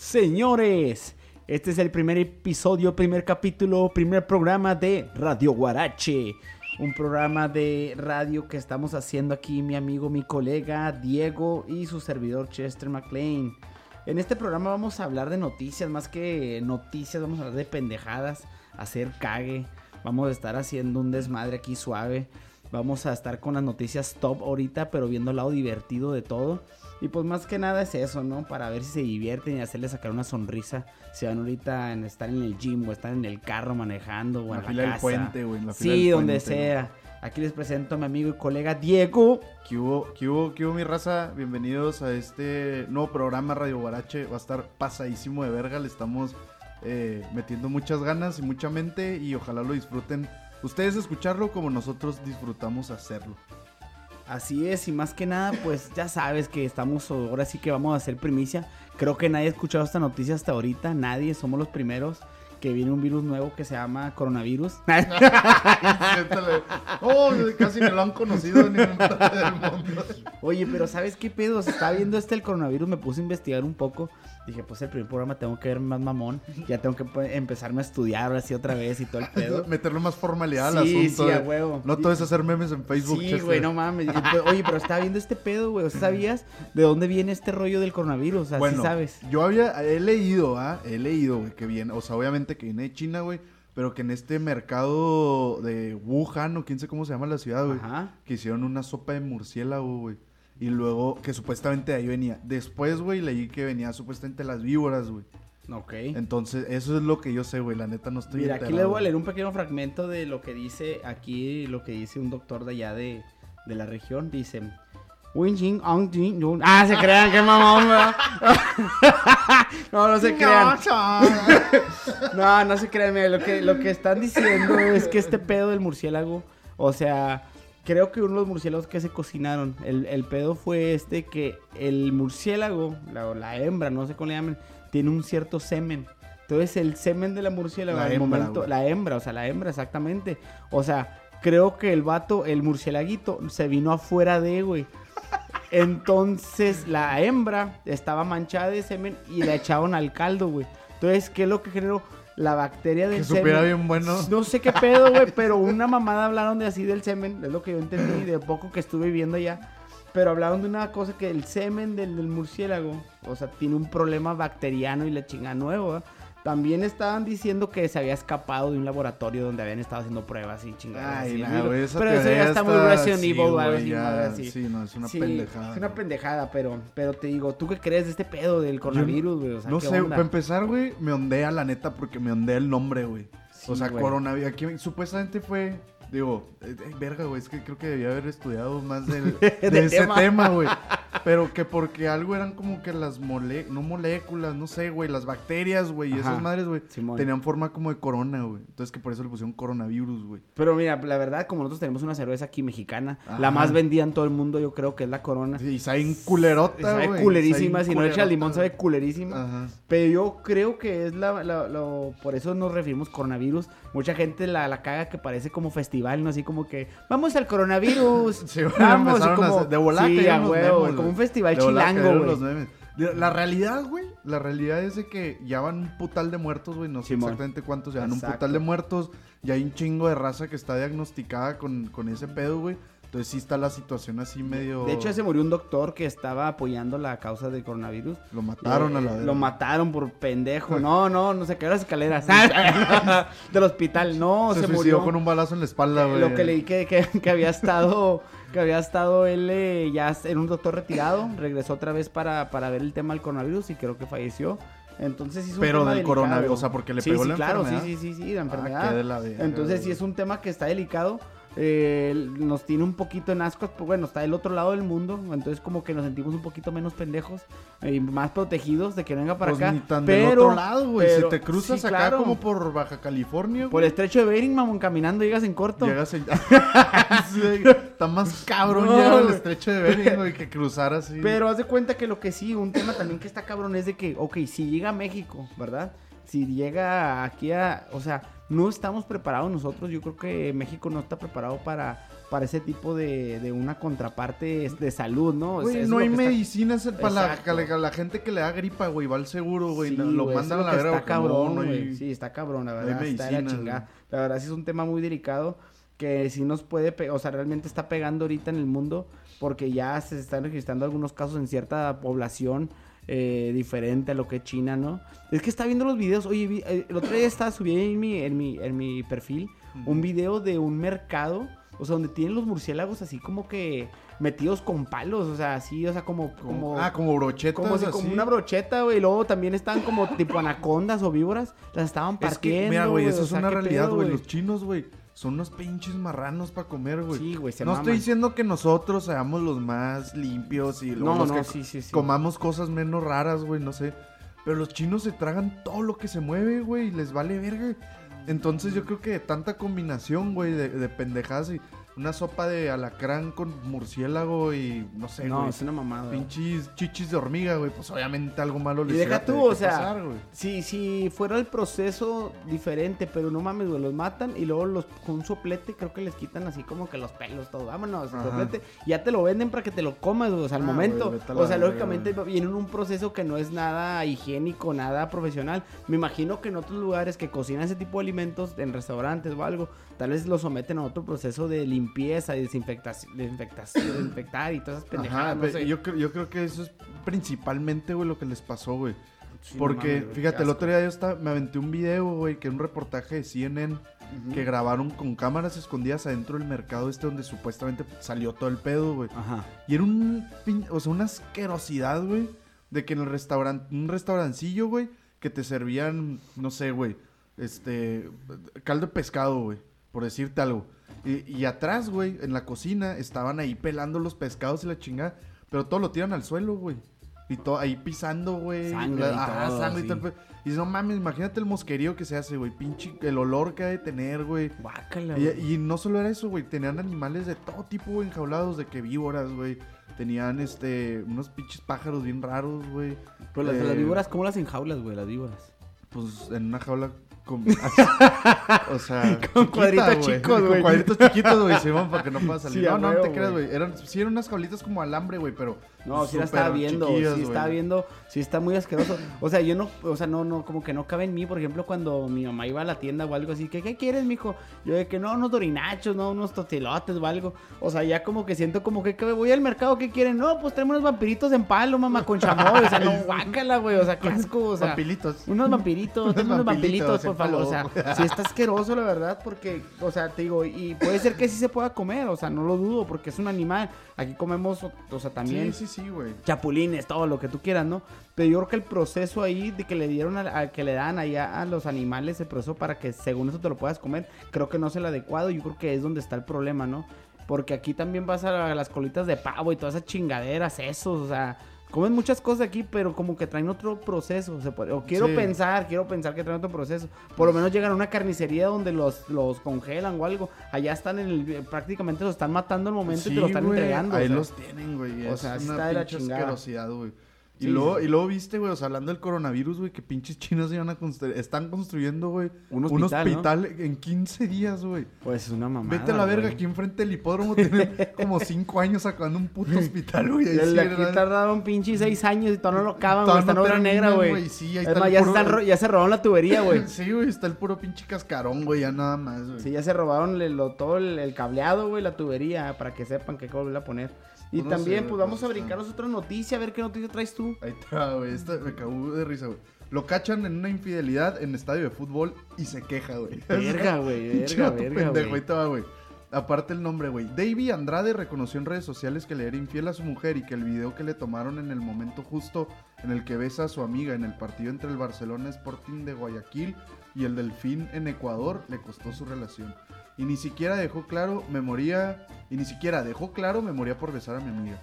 Señores, este es el primer episodio, primer capítulo, primer programa de Radio Guarache. Un programa de radio que estamos haciendo aquí mi amigo, mi colega Diego y su servidor Chester McLean. En este programa vamos a hablar de noticias, más que noticias, vamos a hablar de pendejadas, hacer cague. Vamos a estar haciendo un desmadre aquí suave. Vamos a estar con las noticias top ahorita, pero viendo el lado divertido de todo. Y pues más que nada es eso, ¿no? Para ver si se divierten y hacerles sacar una sonrisa. Si van ahorita en estar en el gym o están en el carro manejando o en la, fila casa. del puente, güey. en la fila Sí, del donde puente, sea. Aquí les presento a mi amigo y colega Diego. ¿Qué hubo, qué hubo, qué hubo, mi raza? Bienvenidos a este nuevo programa Radio Guarache. Va a estar pasadísimo de verga. Le estamos eh, metiendo muchas ganas y mucha mente y ojalá lo disfruten. Ustedes escucharlo como nosotros disfrutamos hacerlo. Así es, y más que nada, pues ya sabes que estamos, ahora sí que vamos a hacer primicia. Creo que nadie ha escuchado esta noticia hasta ahorita, nadie, somos los primeros que viene un virus nuevo que se llama coronavirus. Oh, casi me lo han conocido en ningún parte del mundo. Oye, pero ¿sabes qué pedo? Se está viendo este el coronavirus, me puse a investigar un poco. Dije, pues el primer programa tengo que ver más mamón. Ya tengo que pues, empezarme a estudiar así otra vez y todo el pedo. Meterle más formalidad al Sí, asunto. sí, a huevo. No todo es hacer memes en Facebook. Sí, güey, no mames. Oye, pero estaba viendo este pedo, güey. ¿sabías de dónde viene este rollo del coronavirus? O sea, sí Bueno, sabes. yo había, he leído, ¿ah? He leído, güey, que viene, o sea, obviamente que viene de China, güey, pero que en este mercado de Wuhan, o quién sé cómo se llama la ciudad, güey, Ajá. que hicieron una sopa de murciélago, güey. Y luego, que supuestamente de ahí venía. Después, güey, leí que venía supuestamente las víboras, güey. Ok. Entonces, eso es lo que yo sé, güey. La neta no estoy Mira, aquí les voy a leer un pequeño fragmento de lo que dice aquí, lo que dice un doctor de allá de, de la región. Dice... Ah, se crean, qué mamón. No, no se crean. No, no se crean. mira, lo que, lo que están diciendo es que este pedo del murciélago, o sea, creo que uno de los murciélagos que se cocinaron, el, el pedo fue este que el murciélago, la, la hembra, no sé cómo le llaman, tiene un cierto semen. Entonces el semen de la murciélago, La al hembra, momento, güey. la hembra, o sea, la hembra, exactamente. O sea, creo que el vato, el murciélaguito, se vino afuera de, güey. Entonces la hembra estaba manchada de semen y la echaron al caldo, güey. Entonces, ¿qué es lo que generó? La bacteria del Que supiera semen. bien bueno. No sé qué pedo, güey, pero una mamada hablaron de así del semen, es lo que yo entendí de poco que estuve viendo ya. Pero hablaron de una cosa que el semen del, del murciélago, o sea, tiene un problema bacteriano y la chinga nuevo. ¿verdad? También estaban diciendo que se había escapado de un laboratorio donde habían estado haciendo pruebas y chingadas. Ay, así, nah, esa pero eso ya está muy Resident sí, Evil algo güey, así, ya, madre así. sí, no, es una Sí, pendejada, Es una pendejada, pero, pero te digo, ¿tú qué crees de este pedo del coronavirus, güey? O sea, no ¿qué sé, onda? para empezar, güey, me ondea la neta porque me ondea el nombre, güey. Sí, o sea, güey. coronavirus. Aquí supuestamente fue, digo, eh, eh, verga, güey, es que creo que debía haber estudiado más del- de, ese tema. güey. Pero que porque algo eran como que las mole no moléculas, no sé, güey, las bacterias, güey, y Ajá, esas madres, güey, tenían forma como de corona, güey. Entonces que por eso le pusieron coronavirus, güey. Pero mira, la verdad, como nosotros tenemos una cerveza aquí mexicana, Ajá. la más vendida en todo el mundo, yo creo que es la Corona. Y sabe culerota, sabe culerísima, si no culerota, limón sabe culerísima. Ajá. Pero yo creo que es la, la- por eso nos referimos coronavirus. Mucha gente la, la caga que parece como festival, ¿no? Así como que, vamos al coronavirus. Sí, güey, vamos, a como, de volada sí, cayeron a los huevo, memes, güey, como un festival De chilango, güey. La realidad, güey, la realidad es de que ya van un putal de muertos, güey, no sé Simón. exactamente cuántos, ya van un putal de muertos, ya hay un chingo de raza que está diagnosticada con, con ese pedo, güey. Entonces sí está la situación así medio... De hecho, se murió un doctor que estaba apoyando la causa del coronavirus. Lo mataron a la Eh, verga. Lo mataron por pendejo. No, no, no se cayó las escaleras. Del hospital. No, se, se, suicidó murió. con un balazo en la espalda, güey. Lo que leí que, que, que había estado, que había estado él eh, ya en un doctor retirado, regresó otra vez para, para ver el tema del coronavirus y creo que falleció. Entonces sí es un Pero tema del delicado. coronavirus, o sea, porque le Sí, pegó sí, la claro, enfermedad. sí, sí, sí, sí, la Ah, enfermedad. la verga, Entonces sí es un tema que está delicado. Eh, nos tiene un poquito en ascuas, pues bueno, está del otro lado del mundo, entonces como que nos sentimos un poquito menos pendejos y más protegidos de que venga para Pues acá. ni tan pero, del otro lado, güey. Si te cruzas sí, acá claro. como por Baja California, por el estrecho de Bering, mamón, caminando llegas en corto. Llegas en... Sí, Está más cabrón No, al güey. estrecho de Bering, güey, que cruzar así. Pero haz de cuenta que lo que sí, un tema también que está cabrón es de que, ok, si llega a México, ¿verdad? Si llega aquí a, o sea, no estamos preparados nosotros, yo creo que México no está preparado para, para ese tipo de, de una contraparte de salud, ¿no? Güey, es no hay que está- medicinas para la, la- la gente que le da gripa, güey. Va al seguro, güey. Sí, lo güey, mandan a la verga. Está cabrón, güey. Sí, está cabrón, la verdad. está de la medicinas, chingada. La verdad, sí es un tema muy delicado que sí nos puede, pe- o sea, realmente está pegando ahorita en el mundo porque ya se están registrando algunos casos en cierta población eh, diferente a lo que es China, ¿no? Es que está viendo los videos, oye, vi- eh, el otro día estaba subiendo en mi, en mi, en mi perfil un video de un mercado, o sea, donde tienen los murciélagos así como que metidos con palos, o sea, así, o sea, como... como ah, como brochetas como, si- como así. una brocheta, güey. Y luego también estaban como tipo anacondas o víboras. Las estaban Es partiendo. que, mira, güey, eso o es sea, una ¿qué realidad, güey. Los chinos, güey, son unos pinches marranos para comer, güey. Sí, güey, se no maman. estoy diciendo que nosotros seamos los más limpios y No, los no, que sí, sí, sí. comamos cosas menos raras, güey, no sé. Pero los chinos se tragan todo lo que se mueve, güey, y les vale verga. Entonces yo creo que tanta combinación, güey, de, de pendejadas y una sopa de alacrán con murciélago y no sé, No, güey. es una mamada. güey. Pinches chichis de hormiga, güey. Pues obviamente algo malo les Y deja tú, o sea, pasar, güey. Si, si fuera el proceso diferente, pero no mames, güey, los matan y luego los con un soplete creo que les quitan así como que los pelos, todo. Vámonos, Ajá. soplete. Ya te lo venden para que te lo comas, güey, o sea, al Ah, momento. güey, o sea, lógicamente viene en un proceso que no es nada higiénico, nada profesional. Me imagino que en otros lugares que cocinan ese tipo de alimentos, en restaurantes o algo, tal vez lo someten a otro proceso de limpieza y desinfectación, desinfectar y todas esas pendejadas, Ajá, no sé. yo, creo- yo creo que eso es principalmente, güey, lo que les pasó, güey. Sí, no Porque, mames, fíjate, el otro día yo estaba, me aventé un video, güey, que era un reportaje de CNN que grabaron con cámaras escondidas adentro del mercado este donde supuestamente salió todo el pedo, güey. Ajá. Y era un, o sea, una asquerosidad, güey, de que en el restaurante, un restaurancillo, güey, que te servían, no sé, güey, este, caldo de pescado, güey, por decirte algo. Y, y atrás, güey, en la cocina, estaban ahí pelando los pescados y la chingada, pero todo lo tiran al suelo, güey. Y todo ahí pisando, güey. Sangre y Ajá, todo, sangre y todo Y no mames, imagínate el mosquerío que se hace, güey. Pinche, el olor que ha de tener, güey. Güey. Y, y no solo era eso, güey. Tenían animales de todo tipo, güey, enjaulados, de que víboras, güey. Tenían, este, unos pinches pájaros bien raros, güey. Pero las, Eh, las víboras, ¿cómo las enjaulas, güey? Las víboras. Pues en una jaula con... o sea, Con cuadritos chicos, güey. Con cuadritos chiquitos, güey, Simón, para que no pueda salir. Sí, no, no, te creas, güey. Eran, sí eran unas jaulitas como alambre, güey, pero... No, sí la estaba viendo, sí güey. estaba viendo, sí está muy asqueroso. O sea, yo no, o sea, no, no, como que no cabe en mí, por ejemplo, cuando mi mamá iba a la tienda o algo así, que, ¿qué quieres, mijo? Yo de que no, unos dorinachos, no, unos tostilotes o algo. O sea, ya como que siento como que, que voy al mercado, ¿qué quieren? No, pues traemos unos vampiritos en palo, mamá, con chamoy. O sea, no, guácala, güey, o sea, qué asco, o sea. Vampilitos. Unos vampiritos, Tráeme unos vampiritos, por favor. O sea, sí está asqueroso, la verdad, porque, o sea, te digo, y puede ser que sí se pueda comer, o sea, no lo dudo, porque es un animal. Aquí comemos, o, sea, también Sí, sí, sí, güey. chapulines, todo lo que tú quieras, ¿no? Pero yo creo que el proceso ahí de que le dieron a, a- que le dan allá a los animales el proceso para que según eso te lo puedas comer, creo que no es el adecuado. Yo creo que es donde está el problema, ¿no? Porque aquí también vas a las colitas de pavo y todas esas chingaderas, esos, o sea, comen muchas cosas aquí, pero como que traen otro proceso. se puede- o quiero Sí. pensar, quiero pensar que traen otro proceso. Por lo menos llegan a una carnicería donde los, los congelan o algo. Allá están en el, prácticamente los están matando al momento y te lo están entregando. Ahí o sea. los tienen, güey. o es sea, una está de la chingada. asquerosidad, güey. Y, Sí, luego, sí. y luego viste, güey, o sea, hablando del coronavirus, güey, que pinches chinos iban a construir, están construyendo, güey, Un un hospital, en 15 días, güey. Pues es una mamada. Vete a la verga, güey. aquí enfrente del hipódromo tienen como 5 años sacando un puto hospital, güey. ahí El sí aquí tardaron pinche seis años y todavía no lo Todavía güey. Está en obra negra, güey. sí, ahí Es está más, el ya, puro- están ya se robaron la tubería, güey. Sí, güey, está el puro pinche cascarón, güey, ya nada más, güey. Sí, ya se robaron el- lo- todo el, el cableado, güey, la tubería, para que sepan que hay que volver a poner. Y Pues no también, sé, pues vamos a brincarnos otra noticia, a ver qué noticia traes tú. Ahí está, güey. Esta me cagó de risa, güey. Lo cachan en una infidelidad en estadio de fútbol y se queja, güey. Verga, güey, verga, verga, pendejo, güey. ahí güey. Aparte el nombre, güey. Davy Andrade reconoció en redes sociales que le era infiel a su mujer y que el video que le tomaron en el momento justo en el que besa a su amiga en el partido entre el Barcelona Sporting de Guayaquil y el Delfín en Ecuador le costó su relación. Y ni siquiera dejó claro, me moría, y ni siquiera dejó claro, me moría por besar a mi amiga.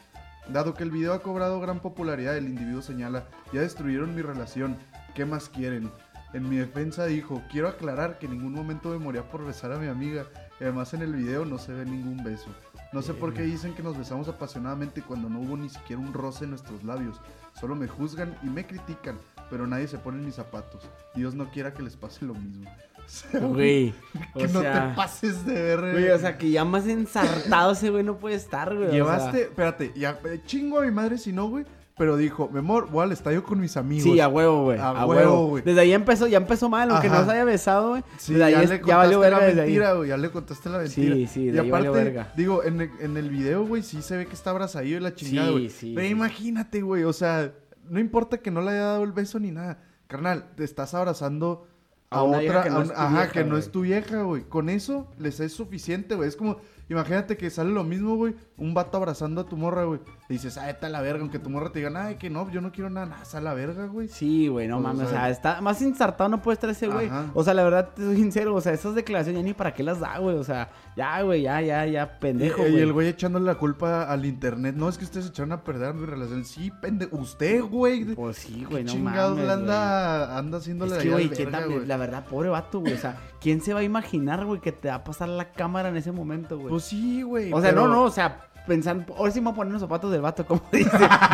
Dado que el video ha cobrado gran popularidad, el individuo señala, ya destruyeron mi relación, ¿qué más quieren? En mi defensa dijo, quiero aclarar que en ningún momento me moría por besar a mi amiga, y además en el video no se ve ningún beso. No sé por qué dicen que nos besamos apasionadamente cuando no hubo ni siquiera un roce en nuestros labios. Solo me juzgan y me critican, pero nadie se pone en mis zapatos. Dios no quiera que les pase lo mismo. sea, Güey. O Que no sea, te pases de ver. Güey, o sea, que ya más ensartado ese güey no puede estar, güey. o sea. Llevaste, espérate, ya eh, chingo a mi madre si no, güey. Pero dijo, mi amor, voy al estadio con mis amigos. Sí, a huevo, güey. A A, huevo, güey. Desde ahí empezó, ya empezó mal, aunque Ajá. no se haya besado, güey. Sí, desde ya le ya valió contaste verga la desde mentira, güey. Ya le contaste la mentira. Sí, sí, y de ahí aparte, valió verga. digo, en el, en el video, güey, sí se ve que está abrazadillo y la chingada, Sí, güey. sí, Pero sí. imagínate, güey, o sea, no importa que no le haya dado el beso ni nada. Carnal, te estás abrazando a, otra, que no es ajá, vieja, que no es tu vieja, güey. Con eso les es suficiente, güey. Es como, imagínate que sale lo mismo, güey, un vato abrazando a tu morra, güey. Le dices, ah, está la verga, aunque tu morra te diga, ay, que no, yo no quiero nada, nada, sal a la verga, güey. Sí, güey, no mames, o sea- está más ensartado no puede estar ese güey. O sea, la verdad, te soy sincero, o sea, esas declaraciones ya ni para qué las da, güey. O sea, ya, güey, ya, ya, ya, pendejo, y, y güey. el güey echándole la culpa al internet. No, es que ustedes echaron a perder mi relación. Sí, pendejo. Usted, güey. Pues sí, ¿Qué güey, no chingados mames, le güey. anda, anda haciéndole Es que, güey, güey? la verdad, pobre vato, güey. O sea, ¿quién se va a imaginar, güey, que te va a pasar la cámara en ese momento, güey? Pues sí, güey. o sea, pero- no, no, o sea, pensando, ahora sí me voy a poner los zapatos del vato, como dice.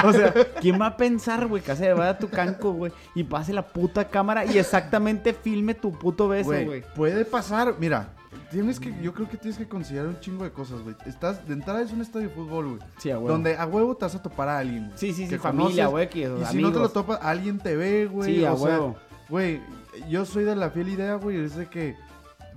O sea, ¿quién va a pensar, güey, que se va a tu canco, güey, y pase la puta cámara y exactamente filme tu puto beso, Güey, puede pasar. Mira, tienes que, yo creo que tienes que considerar un chingo de cosas, güey. Estás, de entrada es un estadio de fútbol, güey. Sí, a huevo. Donde a huevo te vas a topar a alguien, güey. Sí, sí, sí, que familia, güey, que Y si no te lo topas, alguien te ve, güey. Sí, a huevo. Güey, yo soy de la fiel idea, güey, es de que,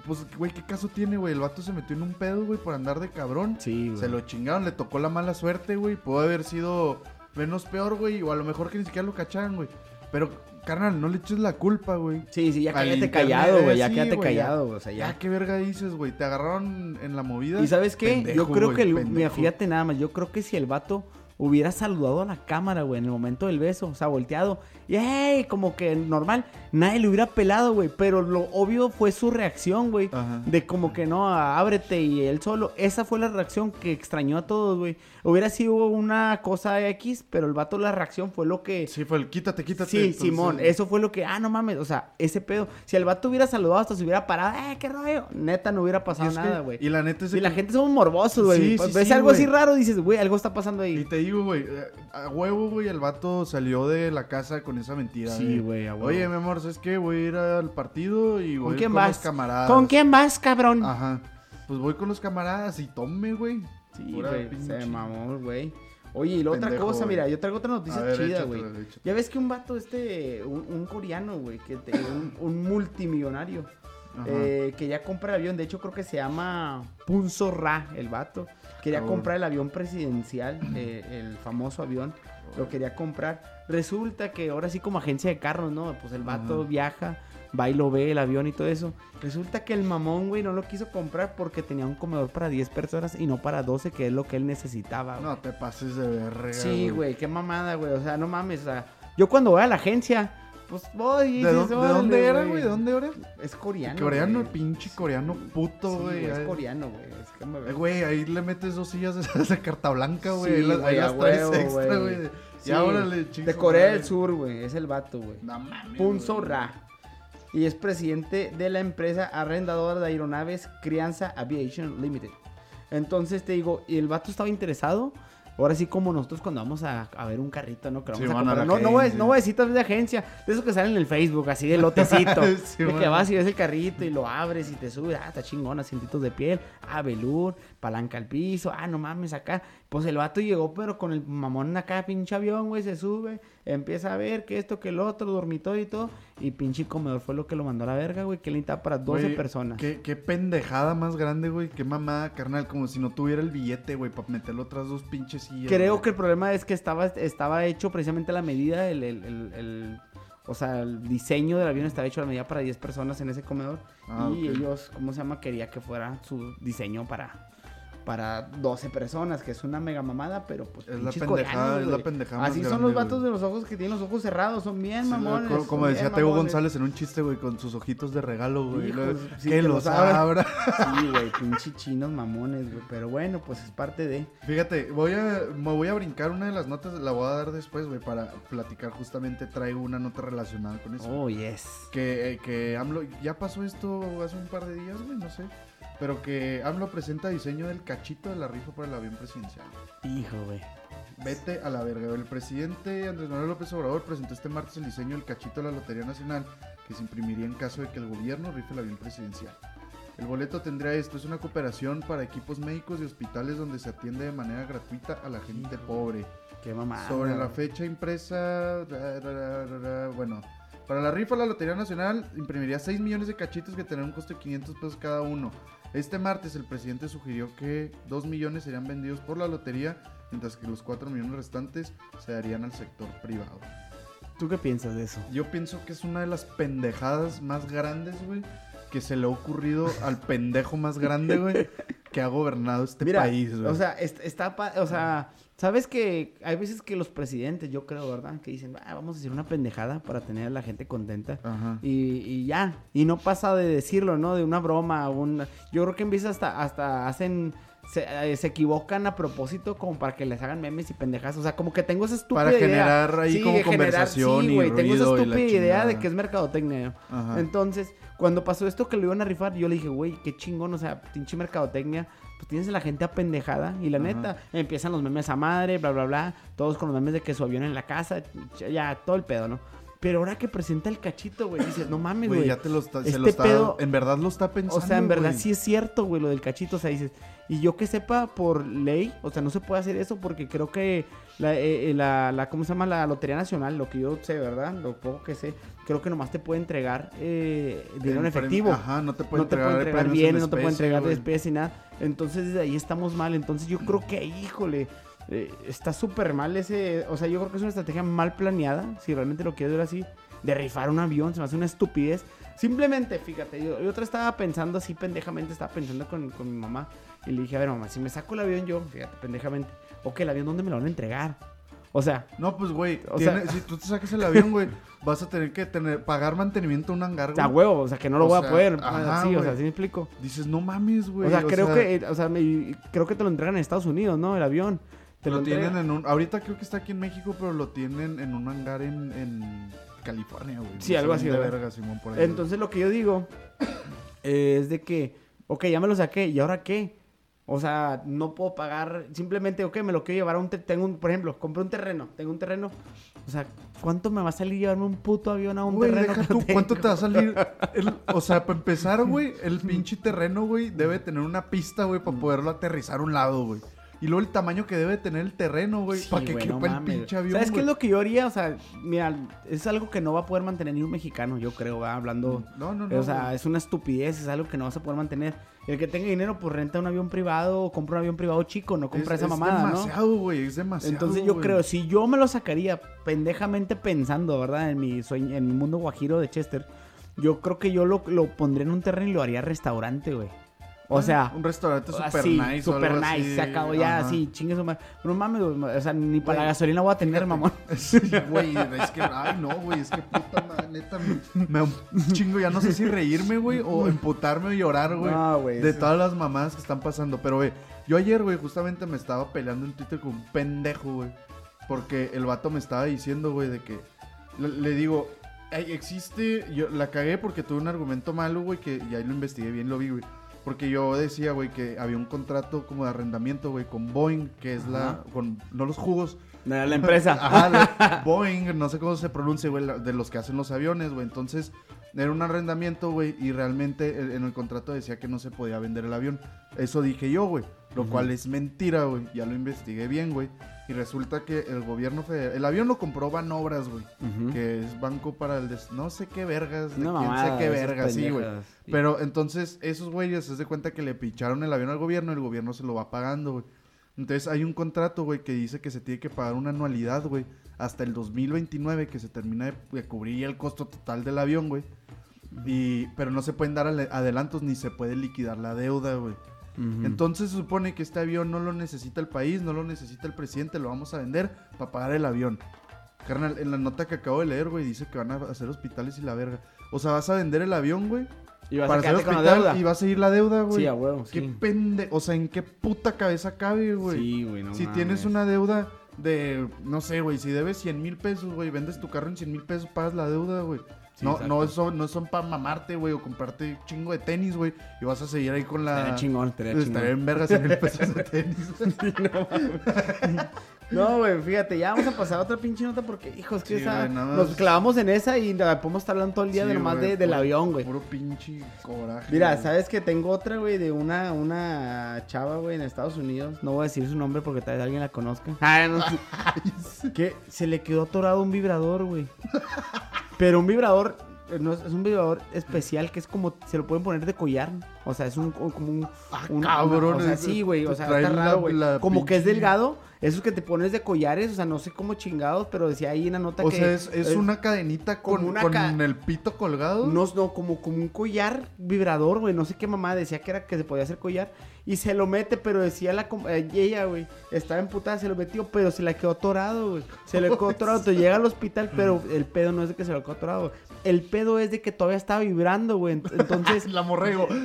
pues, güey, ¿qué caso tiene, güey? El vato se metió en un pedo, güey, por andar de cabrón. Sí, güey. Se lo chingaron, le tocó la mala suerte, güey. Pudo haber sido menos peor, güey, o a lo mejor que ni siquiera lo cacharan, güey. Pero, carnal, no le eches la culpa, güey. Sí, sí, ya Al internet, callado, güey, ya sí, quédate güey, ya. callado, güey, o sea, Ya, ya. qué verga dices, güey. Te agarraron en la movida. ¿Y sabes qué? Pendejo, yo creo güey, que, el, mira, fíjate nada más, yo creo que si el vato hubiera saludado a la cámara, güey, en el momento del beso, o sea, volteado, y hey, como que normal, nadie le hubiera pelado, güey, pero lo obvio fue su reacción, güey, de como que no, ábrete y él solo, esa fue la reacción que extrañó a todos, güey. Hubiera sido una cosa X, pero el vato la reacción fue lo que... Sí, fue el quítate, quítate. Sí, entonces- Simón, eso fue lo que, ah, no mames, o sea, ese pedo. Si el vato hubiera saludado hasta se hubiera parado, eh, qué rollo. Neta, no hubiera Y pasado nada, güey. Y la neta es Y la gente somos morbosos, güey. Sí, Pues sí, Ves sí, algo así raro, dices, güey, algo está pasando Y ahí. te digo, güey, eh, a huevo, güey, el vato salió de la casa con esa mentira. Sí, güey, a huevo. Oye, mi amor, ¿sabes qué? Voy a ir al partido y voy ¿Con quién con vas? los camaradas. ¿Con quién vas, cabrón? Ajá. Pues voy con los camaradas y tome, güey. sí, güey, se mamó, güey. Oye, y la otra cosa, mira, yo traigo otra noticia ver, chida, güey. Ya ves que un vato, este, un, un coreano, güey, que te- un, un multimillonario, eh, que ya compra el avión, de hecho creo que se llama Punzo Ra, el vato. Quería comprar el avión presidencial, eh, el famoso avión, lo quería comprar. Resulta que ahora sí como agencia de carros, ¿no? Pues el vato Ajá. viaja, va y lo ve, el avión y todo eso. Resulta que el mamón, güey, no lo quiso comprar porque tenía un comedor para 10 personas y no para 12, que es lo que él necesitaba. güey. No te pases de verga. Sí, güey, qué mamada, güey. O sea, no mames. O sea, yo cuando voy a la agencia, pues voy ¿De, dices, dó- de "Órale, dónde era, güey? ¿De dónde era? Es coreano. Coreano, güey. pinche coreano puto, güey. es coreano, güey. Es que me- eh, Güey, ahí le metes dos sillas de, de carta blanca, güey. Sí, ahí las, güey, traes extra, güey. Sí, Y ahora le De Corea del Sur, güey. Es el vato, güey. No mames. Ra. Y es presidente de la empresa arrendadora de aeronaves Crianza Aviation Limited. Entonces te digo, y el vato estaba interesado. Ahora sí, como nosotros cuando vamos a, a ver un carrito, ¿no? Que Sí, vamos a van a la comprar. No, no, voy, no voy a vez de agencia, de esos que salen en el Facebook, así de lotecito. Sí, de que bueno. vas y ves el carrito y lo abres y te subes, ah, está chingón, asientitos de piel, ah, velour, palanca al piso, ah, no mames, acá. Pues el vato llegó, pero con el mamón acá, pinche avión, güey, se sube, empieza a ver que esto, que el otro, dormitorio y todo. Y pinche comedor fue lo que lo mandó a la verga, güey, que necesitaba para 12 Güey, personas. Qué, qué pendejada más grande, güey. Qué mamada, carnal. Como si no tuviera el billete, güey, para meterle otras dos pinches sillas. Creo güey. que el problema es que estaba, estaba hecho precisamente la medida, el, el, el- el- o sea, el diseño del avión estaba hecho a la medida para 10 personas en ese comedor. Ah, y ellos, ¿cómo se llama? Quería que fuera su diseño para, para 12 personas, que es una mega mamada, pero pues Es la pendejada, coreanos, es la pendejada Así son los vatos güey. de los ojos que tienen los ojos cerrados, son bien Sí, mamones. co- Como decía Teo. González en un chiste, güey, con sus ojitos de regalo, güey. Hijos, Luego, sí, que que los abra. Sí, güey, pinche chinos mamones, güey. Pero bueno, pues es parte de. Fíjate, voy a, me voy a brincar una de las notas, la voy a dar después, güey, para platicar. Justamente traigo una nota relacionada con eso. Oh, yes. Que, eh, que AMLO, ya pasó esto hace un par de días, güey, no sé. Pero que AMLO presenta diseño del cachito de la rifa para el avión presidencial. Hijo, güey. Vete a la verga. El presidente Andrés Manuel López Obrador presentó este martes el diseño del cachito de la Lotería Nacional que se imprimiría en caso de que el gobierno rife el avión presidencial. El boleto tendría esto, es una cooperación para equipos médicos y hospitales donde se atiende de manera gratuita a la gente pobre. Qué mamada. Sobre la fecha impresa, ra, ra, ra, ra, bueno, para la rifa la Lotería Nacional imprimiría 6 millones de cachitos que tendrán un costo de 500 pesos cada uno. Este martes el presidente sugirió que 2 millones serían vendidos por la lotería, mientras que los 4 millones restantes se darían al sector privado. ¿Tú qué piensas de eso? Yo pienso que es una de las pendejadas más grandes, güey, que se le ha ocurrido al pendejo más grande, güey, que ha gobernado este Mira, país, güey. o sea, est- está, o sea, sabes que hay veces que los presidentes, yo creo, ¿verdad? Que dicen, "Ah, vamos a hacer una pendejada para tener a la gente contenta. Ajá. Y, y ya, y no pasa de decirlo, ¿no? De una broma, un... yo creo que empieza hasta, hasta hacen, se, eh, se equivocan a propósito como para que les hagan memes y pendejas, o sea, como que tengo esa estúpida Para idea. generar ahí como generar- conversación sí, y güey, tengo esa estúpida idea de que es mercadotecnia. Ajá. Entonces, cuando pasó esto que lo iban a rifar, yo le dije, güey, qué chingón, o sea, pinche mercadotecnia. Pues tienes a la gente apendejada y la Ajá. neta, empiezan los memes a madre, bla, bla, bla. Todos con los memes de que su avión en la casa, ya, todo el pedo, ¿no? Pero ahora que presenta el cachito, güey, dices, no mames, Güey, ya te lo está, se este lo está, pedo- en verdad lo está pensando, O sea, en verdad sí es cierto, güey, lo del cachito. O sea, dices, y yo que sepa por ley, o sea, no se puede hacer eso porque creo que la, eh, eh, la, la- ¿cómo se llama? La Lotería Nacional, lo que yo sé, ¿verdad? Lo poco que sé, creo que nomás te puede entregar eh, dinero en efectivo. Ajá, no te puede no te entregar, puede entregar premios en bienes, no te puede entregar después y nada. Entonces, desde ahí estamos mal. Entonces, yo creo que, híjole, eh, está súper mal ese. O sea, yo creo que es una estrategia mal planeada, si realmente lo quieres ver así, de rifar un avión, se me hace una estupidez. Simplemente, fíjate, yo, yo otra estaba pensando así, pendejamente, estaba pensando con, con mi mamá. Y le dije, a ver, mamá, si me saco el avión yo, fíjate, pendejamente, ok, el avión, ¿dónde me lo van a entregar? O sea, No, pues, güey, O sea- si tú te sacas el avión, güey, vas a tener que tener, pagar mantenimiento a un hangar, güey. a huevo, o sea, que no lo O voy sea, a poder. ajá, sí, o sea. ¿sí me explico? Dices, no mames, güey. o sea, creo que, o sea, me- creo que te lo entregan en Estados Unidos, ¿no? El avión. Te lo, tienen en un... Ahorita creo que está aquí en México, pero lo tienen en un hangar en, en California, güey. Sí, No algo así, ¿verdad? verga, Simón, por ahí, güey. Entonces lo que yo digo es de que, ok, ya me lo saqué, ¿y ahora qué? O sea, no puedo pagar, simplemente, ok, me lo quiero llevar a un, te- tengo un, por ejemplo, compré un terreno, tengo un terreno, o sea, ¿cuánto me va a salir llevarme un puto avión a un Güey, terreno? deja que ¿cuánto te va a salir? el- o sea, para empezar, güey, el pinche terreno, güey, debe tener una pista, güey, para poderlo aterrizar a un lado, güey. Y luego el tamaño que debe tener el terreno, güey, Sí, para que güey, quepa no el mames. pinche avión, ¿Sabes qué es lo que yo haría? O sea, mira, es algo que no va a poder mantener ni un mexicano, yo creo, ¿va? hablando... No, no, no. o sea, güey. es una estupidez, es algo que no vas a poder mantener. El que tenga dinero, pues renta un avión privado o compra un avión privado chico, no compra es, esa es mamada, ¿no? demasiado, güey, es demasiado. Entonces yo güey. creo, si yo me lo sacaría pendejamente pensando, ¿verdad? En mi sueño, en mi mundo guajiro de Chester, yo creo que yo lo, lo pondría en un terreno y lo haría restaurante, güey. O sea, un restaurante super así, nice. super nice, así, se acabó ya, ajá. así, chingue su madre. No mames, o sea, ni para la gasolina voy a tener, mamón. Sí, güey, es que, ay, no, güey, es que puta madre, neta, me, me chingo, ya no sé si reírme, güey, o emputarme o llorar, güey, No, güey, de sí. todas las mamadas que están pasando. Pero, güey, yo ayer, güey, justamente me estaba peleando en Twitter con un pendejo, güey, porque el vato me estaba diciendo, güey, de que, le, le digo, "Ay, existe, yo la cagué porque tuve un argumento malo, güey, que ya lo investigué bien, lo vi, güey. Porque yo decía, güey, que había un contrato como de arrendamiento, güey, con Boeing, que es la, con, no los jugos, De la empresa. Ajá, la- Boeing, no sé cómo se pronuncia, güey, la- de los que hacen los aviones, güey. Entonces, era un arrendamiento, güey, y realmente el- en el contrato decía que no se podía vender el avión. Eso dije yo, güey, lo cual es mentira, güey. Ya lo investigué bien, güey. Y resulta que el gobierno federal, el avión lo compró Banobras, güey, que es banco para el des... no sé qué vergas, de Una quién mamada, sé qué vergas, sí, güey. Pero entonces, esos güeyes se de cuenta que le picharon el avión al gobierno y el gobierno se lo va pagando, güey. Entonces hay un contrato, güey, que dice que se tiene que pagar una anualidad, güey, hasta el 2029, que se termina de, cubrir el costo total del avión, güey. Y, pero no se pueden dar adelantos ni se puede liquidar la deuda, güey. Entonces se supone que este avión no lo necesita el país, no lo necesita el presidente, lo vamos a vender para pagar el avión. Carnal, en la nota que acabo de leer, güey, dice que van a hacer hospitales y la verga. O sea, vas a vender el avión, güey, y vas para a hacer quedarte con la hospital deuda. y va a seguir la deuda, güey. Sí, a huevo, Qué sí. pende... O sea, ¿en qué puta cabeza cabe, güey? Sí, güey, no si mames. tienes una deuda de, no sé, güey, si debes 100 mil pesos, güey, vendes tu carro en 100 mil pesos, pagas la deuda, güey. Sí, no, exacto. no, eso, no son para mamarte, güey, o comprarte chingo de tenis, güey, y vas a seguir ahí con la... Estaría chingón, estaría chingón. Estaría en verga 100 mil pesos de tenis. No, güey, fíjate, ya vamos a pasar a otra pinche nota porque, hijo, es que Sí, esa, nos clavamos en esa y la podemos estar hablando todo el día de Sí, nomás güey, de- del avión, güey. Puro pinche coraje. Mira. ¿sabes que tengo otra, güey, de una, una chava, güey, en Estados Unidos? No voy a decir su nombre porque tal vez alguien la conozca. Ah, no, sí. que se le quedó atorado un vibrador, güey. Pero un vibrador, eh, no, es un vibrador especial que es como, se lo pueden poner de collar. O sea, es un, como un... Ah, un- cabrón, O sea, sí, güey, o sea, está raro, güey. Como que es delgado, esos que te pones de collares, o sea, no sé cómo chingados, pero decía ahí en la nota O que... sea, es, es una cadenita con, una con ca- el pito colgado. No, no, como, como un collar vibrador, güey. No sé qué mamá decía que era que se podía hacer collar. Y se lo mete, pero decía la eh, ella, güey. Estaba emputada, se lo metió, pero se la quedó atorado, güey. Se le quedó atorado. Entonces llega al hospital, pero el pedo no es de que se lo quedó atorado, güey. El pedo es de que todavía estaba vibrando, güey. Ent- Entonces, La morrego. Sí,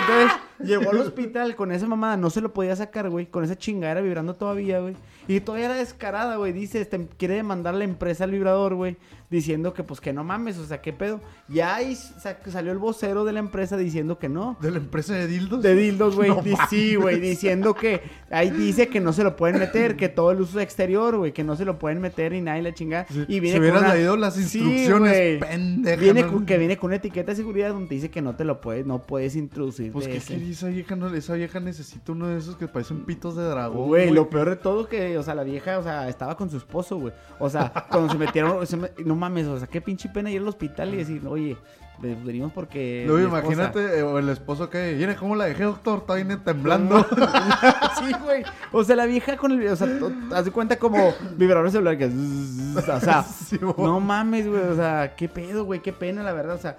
entonces llegó al hospital con esa mamada, no se lo podía sacar, güey, con esa chingadera vibrando todavía, güey. Y todavía era descarada, güey, dice, este, quiere demandar la empresa al vibrador, güey, diciendo que pues que no mames, o sea, qué pedo. Ya ahí sa- salió el vocero de la empresa diciendo que no. De la empresa de dildos. De dildos, güey. No sí, güey, diciendo que ahí dice que no se lo pueden meter, que todo el uso exterior, güey, que no se lo pueden meter y nada y la chingada. Sí, Y viene si con hubieras una- leído las Sí, instrucciones, pendeja. Viene ¿no? con, que viene con una etiqueta de seguridad donde dice que no te lo puedes, no puedes introducir. Pues de que ese. Esa vieja no, esa vieja necesita uno de esos que parecen pitos de dragón. Güey, lo peor de todo que, o sea, la vieja, o sea, estaba con su esposo, güey. O sea, cuando se metieron, se me- no mames, o sea, qué pinche pena ir al hospital y decir, oye, ve- venimos porque. Esposa". imagínate, eh, o el esposo que, mire cómo la dejé, doctor, está bien temblando. sí, güey. O sea, la vieja con el, o sea, de cuenta como vibrador celular que, o sea, Sí, no mames, güey, o sea, qué pedo, güey, qué pena, la verdad, o sea,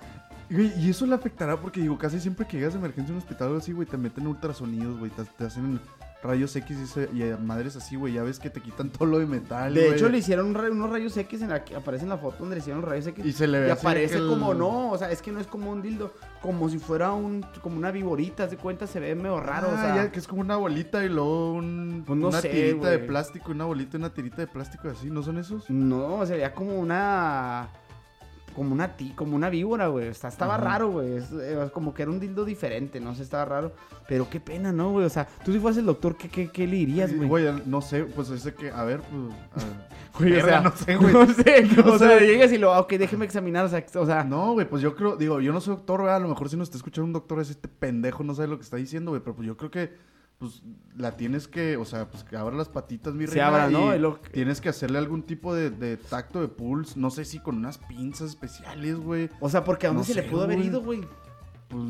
Güey, y eso le afectará porque digo, casi siempre que llegas de emergencia a un hospital o así, güey, te meten ultrasonidos, güey, te, te hacen rayos X y, a madres así, güey, ya ves que te quitan todo lo de metal, de güey. hecho le hicieron un unos rayos X en la que aparece en la foto donde le hicieron rayos X. Y se le ve Y así aparece el- como no, o sea, es que no es como un dildo, como si fuera un, como una viborita, haz de cuenta, se ve medio raro, Ah, o sea. ya, que es como una bolita y luego un, Pues no una sé, tirita de plástico, una bolita y una tirita de plástico así, ¿no son esos? No, se veía como una, como una ti, como una víbora, güey, o sea, estaba Ajá. raro, güey, es- eh, como que era un dildo diferente, no sé, estaba raro, pero qué pena, ¿no, güey? O sea, tú si fueras el doctor, ¿qué, qué, qué le dirías, güey? no sé, pues ese que, a ver, pues... a- Güey, o sea, no sé, güey. No sé, No o sea, sé. llegas y lo, ok, déjeme examinar, o sea, o sea, No, güey, pues yo creo, digo, yo no soy doctor, güey, a lo mejor si nos está escuchando un doctor es este pendejo, no sabe lo que está diciendo, güey, pero pues yo creo que, pues, la tienes que, o sea, pues que abra las patitas, mi Se reina, abra, ¿no? y lo- tienes que hacerle algún tipo de, de tacto de pulse, no sé si con unas pinzas especiales, güey, o sea, porque a dónde No se le pudo haber ido, güey. pues...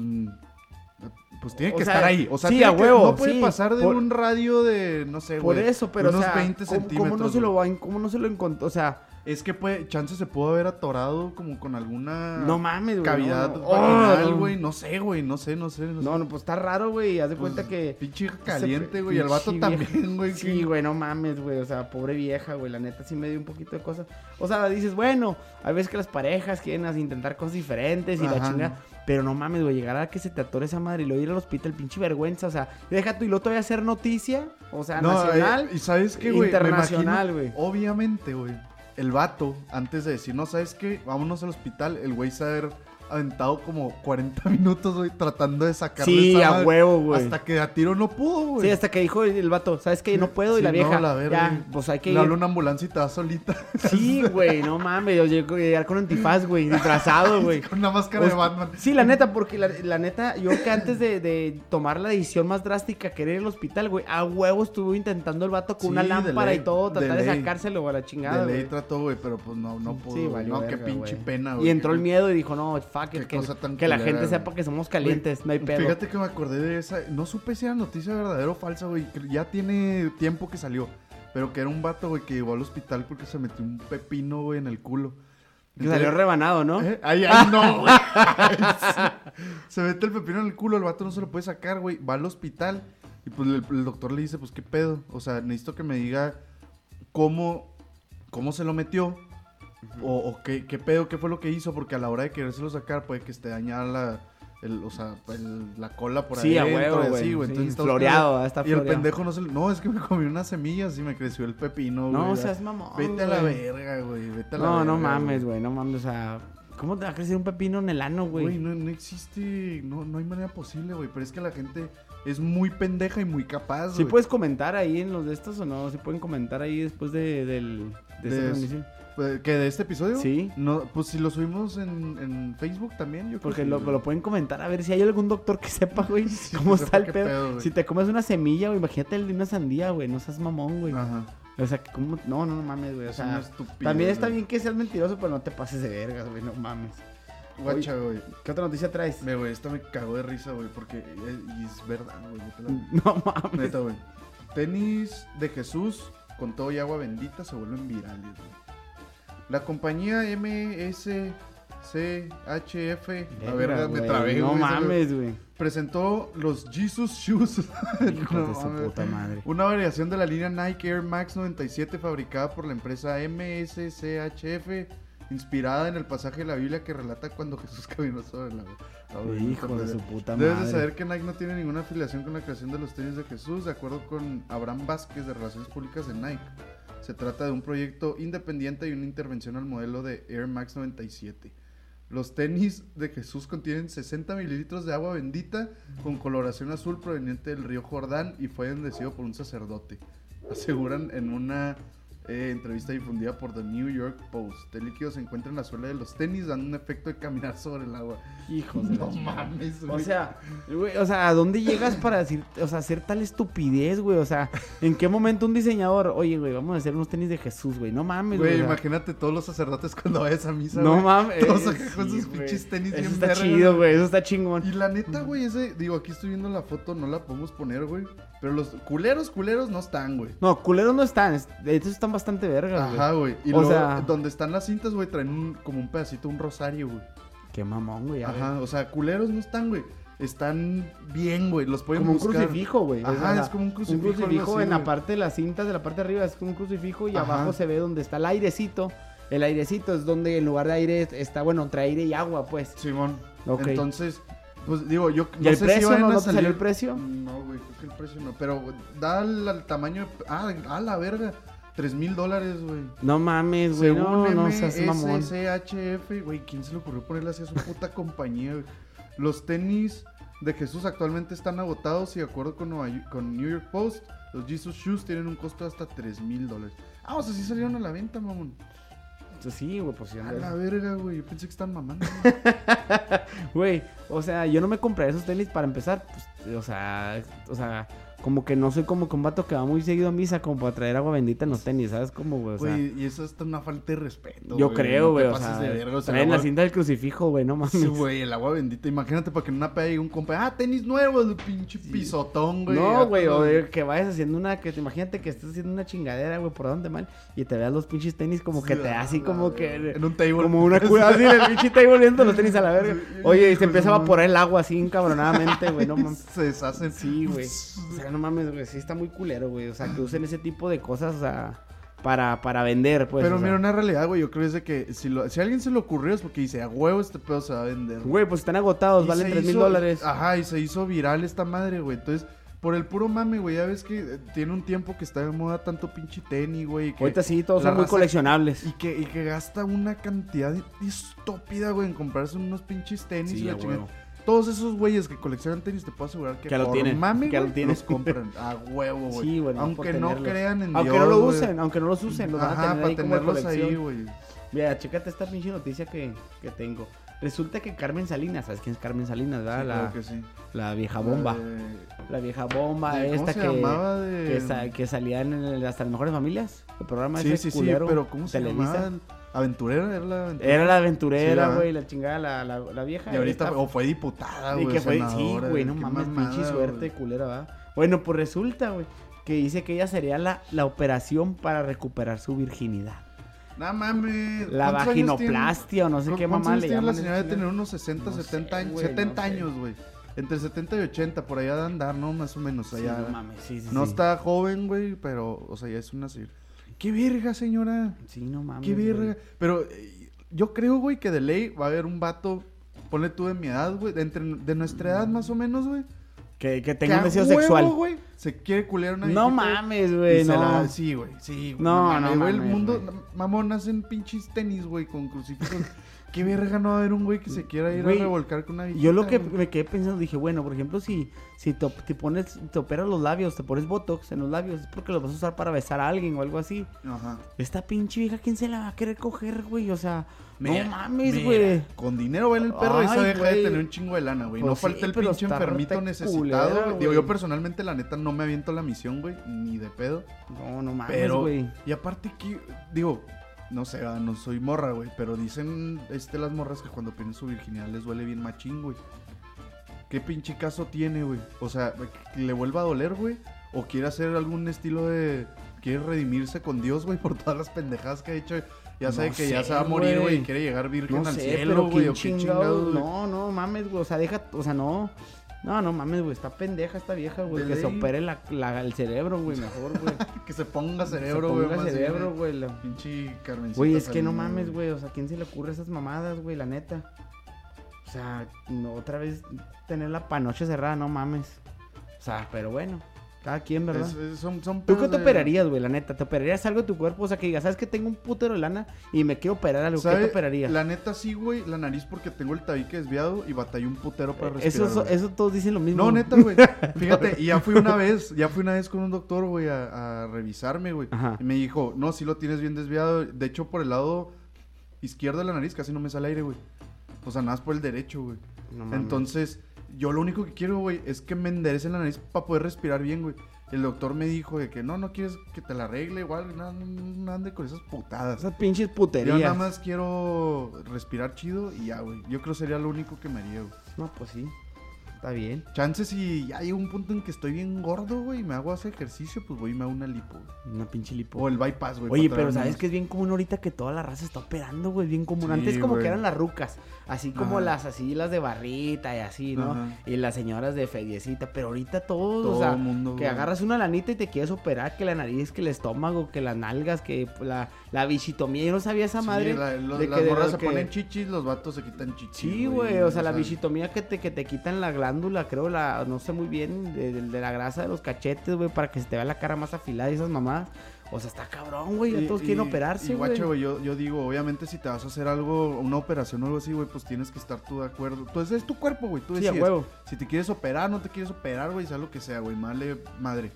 Pues tiene O que sea, estar ahí. O sea, sí, a que- huevo, no puede sí, pasar de por- un radio de, no sé, Por güey, eso, pero, unos o sea, 20 ¿cómo, centímetros. cómo no se lo va, cómo no se lo encontró? O sea, Es que puede, chance se pudo haber atorado como con alguna no mames, güey. cavidad no, no. vaginal, Oh, güey. No sé, güey, no sé, no sé. No, sé. No, pues está raro, güey. Haz de Pues, cuenta que. Pinche caliente, güey. y El vato vieja- también, güey. Sí, que- güey, no mames, güey. O sea, pobre vieja, güey. La neta sí me dio un poquito de cosas. O sea, dices, bueno, hay veces que las parejas quieren intentar cosas diferentes y la chingada. Pero no mames, güey, llegar a que se te atore esa madre y luego ir al hospital, pinche vergüenza. O sea, deja tú y luego todavía hacer noticia. O sea, No, nacional. eh, y sabes qué, güey. Internacional, güey. Obviamente, güey. El vato, antes de decir, no, ¿sabes qué? Vámonos al hospital. El güey haber aventado como 40 minutos, güey, tratando de sacarle sí, esa a madre, huevo, güey. Hasta que a tiro no pudo, güey. Sí, hasta que dijo el vato, ¿sabes qué? No puedo. y la vieja, no, la verga. ya, pues hay que Le ir. habla una ambulancia y te va solita. Sí, güey, no mames. Yo llego a llegar con antifaz, güey, disfrazado, güey. con una máscara de Hostia. Batman. Sí, la neta, porque la, la neta, yo que antes de, de tomar la decisión más drástica que era ir al hospital, güey, a huevo estuvo intentando el vato con Sí, una lámpara ley, y todo, tratar de, sacárselo a la chingada, de ley güey. trató, güey, pero pues no, no pudo. Sí, valió no, qué verga, pinche güey. pena, güey. Y entró el Qué- miedo y dijo, no, fuck it, que, que la gente güey. sepa que somos calientes, no hay pedo. Fíjate que me acordé de esa. No supe si era noticia verdadera o falsa, güey. que Ya tiene tiempo que salió. Pero que era un vato, güey, que llegó al hospital porque se metió un pepino, güey, en el culo. que salió rebanado, ¿no? ¿Eh? Ay, ay, no, güey. Se mete el pepino en el culo, el vato no se lo puede sacar, güey. Va al hospital y pues el, el doctor le dice, pues, ¿qué pedo? O sea, necesito que me diga cómo, cómo se lo metió o, o qué, qué pedo, qué fue lo que hizo, porque a la hora de querérselo sacar puede que esté dañada la, el, o sea, el- la cola por Sí, a adentro, huevo, y güey. así, güey. Sí, Entonces está floreado, Y el floreado. pendejo no se No, es que me comí unas semillas y me creció el pepino, güey. No seas mamón. Vete a la verga, güey. Vete a la No, no verga, mames, güey, no mames, o sea, ¿cómo te va a crecer un pepino en el ano, Güey, güey? no, no existe, no, no hay manera posible, güey. Pero es que la gente es muy pendeja y muy capaz, ¿Sí güey. puedes comentar ahí en los de estos o no? ¿Sí pueden comentar ahí después de, del, de, De- ¿Que de este episodio? Sí. No, pues si lo subimos en, en Facebook también, yo creo que lo, lo pueden comentar a ver si hay algún doctor que sepa, güey, Sí, cómo está el pedo. si te comes una semilla, güey, imagínate el de una sandía, güey, no seas mamón, güey. Ajá. O sea, que ¿cómo? No, no, no mames, güey, o Es sea... También está bien que seas mentiroso, pero no te pases de vergas, güey, no mames. Guacha, güey. ¿Qué otra noticia traes? Ve, güey, esta me cagó de risa, güey, porque es, y es verdad, güey. No mames. Neta, güey. Tenis de Jesús con todo y agua bendita se vuelven virales, güey. La compañía MSCHF, la verga, me trabé, No güey, mames, güey. presentó los Jesus Shoes. No de su puta madre. Una variación de la línea Nike Air Max 97 fabricada por la empresa MSCHF, inspirada en el pasaje de la Biblia que relata cuando Jesús caminó sobre el agua. Hijo de su puta Debes de madre. saber que Nike no tiene ninguna afiliación con la creación de los tenis de Jesús, de acuerdo con Abraham Vázquez de Relaciones Públicas de Nike. Se trata de un proyecto independiente y una intervención al modelo de Air Max 97. Los tenis de Jesús contienen 60 mililitros de agua bendita con coloración azul proveniente del río Jordán y fue bendecido por un sacerdote. Aseguran en una eh, entrevista difundida por The New York Post. El líquido se encuentra en la suela de los tenis dando un efecto de caminar sobre el agua. Hijos de No mames, O güey. sea, güey, o sea, ¿a dónde llegas para decir, o sea, hacer tal estupidez, güey? O sea, ¿en qué momento un diseñador, oye, güey, vamos a hacer unos tenis de Jesús, güey? No mames, güey. Güey, o sea, imagínate todos los sacerdotes cuando vayas a misa. no güey. mames. Todos eh, acá con sí, sus güey. pinches tenis Eso bien está chido, güey, eso está chingón. Y la neta, güey, ese, digo, aquí estoy viendo la foto, no la podemos poner, güey. Pero los culeros, culeros no están, güey. No, culeros no están, es- de hecho están bastante vergas, güey. Ajá, güey. Y O luego, sea- donde están las cintas, güey, traen un- como un pedacito, un rosario, güey. Qué mamón, güey. Ajá, o sea, culeros no están, güey. Están bien, güey. Los pueden Como un buscar. crucifijo, güey. Ajá, es como un crucifijo, Un crucifijo así, en la parte de las cintas de la parte de arriba es como un crucifijo y Ajá. abajo se ve donde está el airecito. El airecito es donde en lugar de aire está, bueno, entre aire y agua, pues. Simón. Ok. Entonces, pues digo, yo ¿Y el precio? vayan ¿No, no salió el precio? No, güey, creo que el precio no. Pero güey, da el, el tamaño. de- Ah, a la verga. 3 mil dólares, güey. No mames, güey. No, no seas mamón. Güey, ¿quién se le ocurrió ponerle así a su puta compañía, güey? Los tenis de Jesús actualmente están agotados y de acuerdo con, Nueva Yo- con New York Post, los Jesus Shoes tienen un costo de hasta 3 mil dólares. Ah, o sea, sí salieron a la venta, mamón. Sí, güey, pues sí. A la verga, güey. Yo pensé que están mamando. güey. O sea, yo no me compré esos tenis para empezar. Pues, o sea, o sea, como que no soy como vato que va muy seguido a misa como para traer agua bendita en los tenis, ¿sabes? Como, güey, o sea. Güey, y eso es una falta de respeto. yo creo, no güey, te o pases sea, de verga, o sea, traen el la agua- cinta del crucifijo, güey, no mames. Sí, güey, el agua bendita. Imagínate para que en una peda llegue un compa. Ah, tenis nuevos, el pinche pisotón, güey. No, güey, o todo- de que vayas haciendo una, que te imagínate que estés haciendo una chingadera, güey, por donde mal, y te veas los pinches tenis como que Sí, te da así la como verga. que... En un table. Como una cura así, el pinche ahí volviendo los tenis a la verga. Oye, y hijo se empieza a su evaporar el agua así encabronadamente, güey, no mames. Se deshacen. Sí, güey. O sea, no mames, güey, sí está muy culero, güey. O sea, que usen ese tipo de cosas, o sea, para, para vender, pues. Pero o sea. mira, una realidad, güey, yo creo es de que si, lo- si a alguien se le ocurrió es porque dice, a huevo este pedo se va a vender. Güey, pues están agotados, Y valen se 3 mil dólares. Ajá, y se hizo viral esta madre, güey. Entonces, por el puro mame, güey, ya ves que eh, tiene un tiempo que está de moda tanto pinche tenis, güey. que- Ahorita sí, todos son muy coleccionables. Y que, y que gasta una cantidad estúpida, güey, en comprarse unos pinches tenis y Sí, la huevo. Todos esos güeyes que coleccionan tenis, te puedo asegurar que, Que lo tienen, mame, que lo tienen. los compran a huevo, güey. Sí, Aunque no tenerlos. crean en Aunque Dios, no lo usen, aunque no los usen, los van a tener para ahí como ahí, güey. Mira, chécate esta pinche noticia que, que tengo. Resulta que Carmen Salinas, ¿sabes quién es Carmen Salinas, verdad? Sí, la, claro que sí. la vieja bomba. La La vieja bomba de- ¿cómo esta que, de- que, sa- que salía en el- hasta las mejores familias. El programa Sí, ese sí, sí, culero, pero ¿cómo se Televisa. llamaba? Aventurera, era la aventurera. Era la Sí, aventurera, güey, la chingada, la, la, la vieja. Y ahorita, o fue diputada, güey. que fue, sí, güey, no mames, pinche suerte, güey. culera, ¿verdad? Bueno, pues resulta, güey, que dice que ella sería la, la operación para recuperar su virginidad. No mames. La vaginoplastia o no sé qué ¿Cuántos mamá le llaman. la señora de esa tener unos 60, No 70 sé, años, güey, 70 no años, güey. Entre 70 y 80, por allá de andar, ¿no? Más o menos. Sí, allá. no mames, sí, sí, no sí. está joven, güey, pero, o sea, ya es una. ¡Qué verga, señora! Sí, no mames. ¡Qué güey. verga! Pero eh, yo creo, güey, que de ley va a haber un vato ponle tú de mi edad, güey, de, entre, de nuestra edad más o menos, güey. Que, que tenga un deseo sexual. güey, se quiere culear una No mames, güey, no. la- Sí, güey, sí, güey. No, no güey, El mames, mundo, mamón, hacen pinches tenis, güey, con crucifijos. ¿Qué verga no va a haber un güey que se quiera ir Güey, a revolcar con una viejita? Yo lo que me quedé pensando, dije, bueno, por ejemplo, si, si te, te pones, te operas los labios, te pones botox en los labios, es porque los vas a usar para besar a alguien o algo así. Ajá. Esta pinche vieja, ¿quién se la va a querer coger, güey? O sea, Mira, no mames, mira, güey. Con dinero baila el perro y esa Ay, deja de tener un chingo de lana, güey. no Pues falta el pinche enfermito necesitado. culera, güey. Digo, yo personalmente, la neta, no me aviento la misión, güey. Ni de pedo. No, no mames, Pero, güey. y aparte que, digo, no sé, ah, no soy morra, güey. Pero dicen este, las morras que cuando pierden su virginidad les duele bien machín, güey. ¿Qué pinche caso tiene, güey? O sea, que le vuelva a doler, güey. O quiere hacer algún estilo de. Quiere redimirse con Dios, güey, por todas las pendejadas que ha hecho. Ya sabe No que ya se va a morir, güey. Y quiere llegar virgen No al sé, cielo, güey. O qué chingados. No, no mames, güey. O sea, deja, o sea, no. No, no mames, güey. Está pendeja esta vieja, güey. Que se ley. opere la, la- el cerebro, güey, mejor, güey. Que se ponga Se cerebro, güey. ponga más cerebro, bien, güey. la- Pinche Carmencita. Güey, es que no mames, güey. O sea, ¿quién se le ocurre esas mamadas, güey? La neta. O sea, no, otra vez tener la panoche cerrada, no mames. O sea, pero bueno. Cada quien, ¿verdad? Es- es- son, son ¿Tú qué te de- operarías, güey? La neta, ¿te operarías algo de tu cuerpo? O sea, que digas, ¿sabes que tengo un putero de lana y me quiero operar algo? ¿Qué te operarías? La neta sí, güey, la nariz porque tengo el tabique desviado y batallé un putero para respirar. eso, eso, todos dicen lo mismo. No, neta, güey. Fíjate, y ya fui una vez, ya fui una vez con un doctor, güey, a, a revisarme, güey. Y me dijo, no, sí lo tienes bien desviado. De hecho, por el lado izquierdo de la nariz casi no me sale aire, güey. O sea, nada más por el derecho, güey. No. Entonces, yo lo único que quiero, güey, es que me enderecen la nariz para poder respirar bien, güey. El doctor me dijo de que no, no quieres que te la arregle, igual, no, no, ande con esas putadas. Esas pinches Yo puterías. nada más quiero respirar chido y ya, güey. Yo creo que sería lo único que me haría, güey. No, pues sí. Está bien. Chances si ya llega un punto en que estoy bien gordo, güey, y me hago ese ejercicio, pues voy y me hago una lipo. güey. Una pinche lipo. O el bypass, güey. Oye, pero ¿sabes que es bien común ahorita que toda la raza está operando, güey? Bien común. Sí, Antes como güey. que eran las rucas. Así como Ajá. las así, las de barrita y así, ¿no? Ajá. Y las señoras de fediecita. Pero ahorita todos, Todo o sea, mundo, que güey. agarras una lanita y te quieres operar, que la nariz, que el estómago, que las nalgas, que la, la bichitomía. Yo no sabía esa Sí, madre. la- lo- de las que de morras lo se que- ponen chichis, los vatos se quitan chichis. Sí, güey, o sea, la bichitomía que te, que te quitan la glándula, creo, la, no sé muy bien, de, de- de la grasa de los cachetes, güey, para que se te vea la cara más afilada y esas mamadas. O sea, está cabrón, güey, ya todos quieren operarse, Y güey. guacha, güey, yo, yo digo, obviamente si te vas a hacer algo, una operación o algo así, güey, pues tienes que estar tú de acuerdo. Entonces es tu cuerpo, güey, tú Sí, a decides. huevo. Si te quieres operar, no te quieres operar, güey, sea lo que sea, güey, male madre.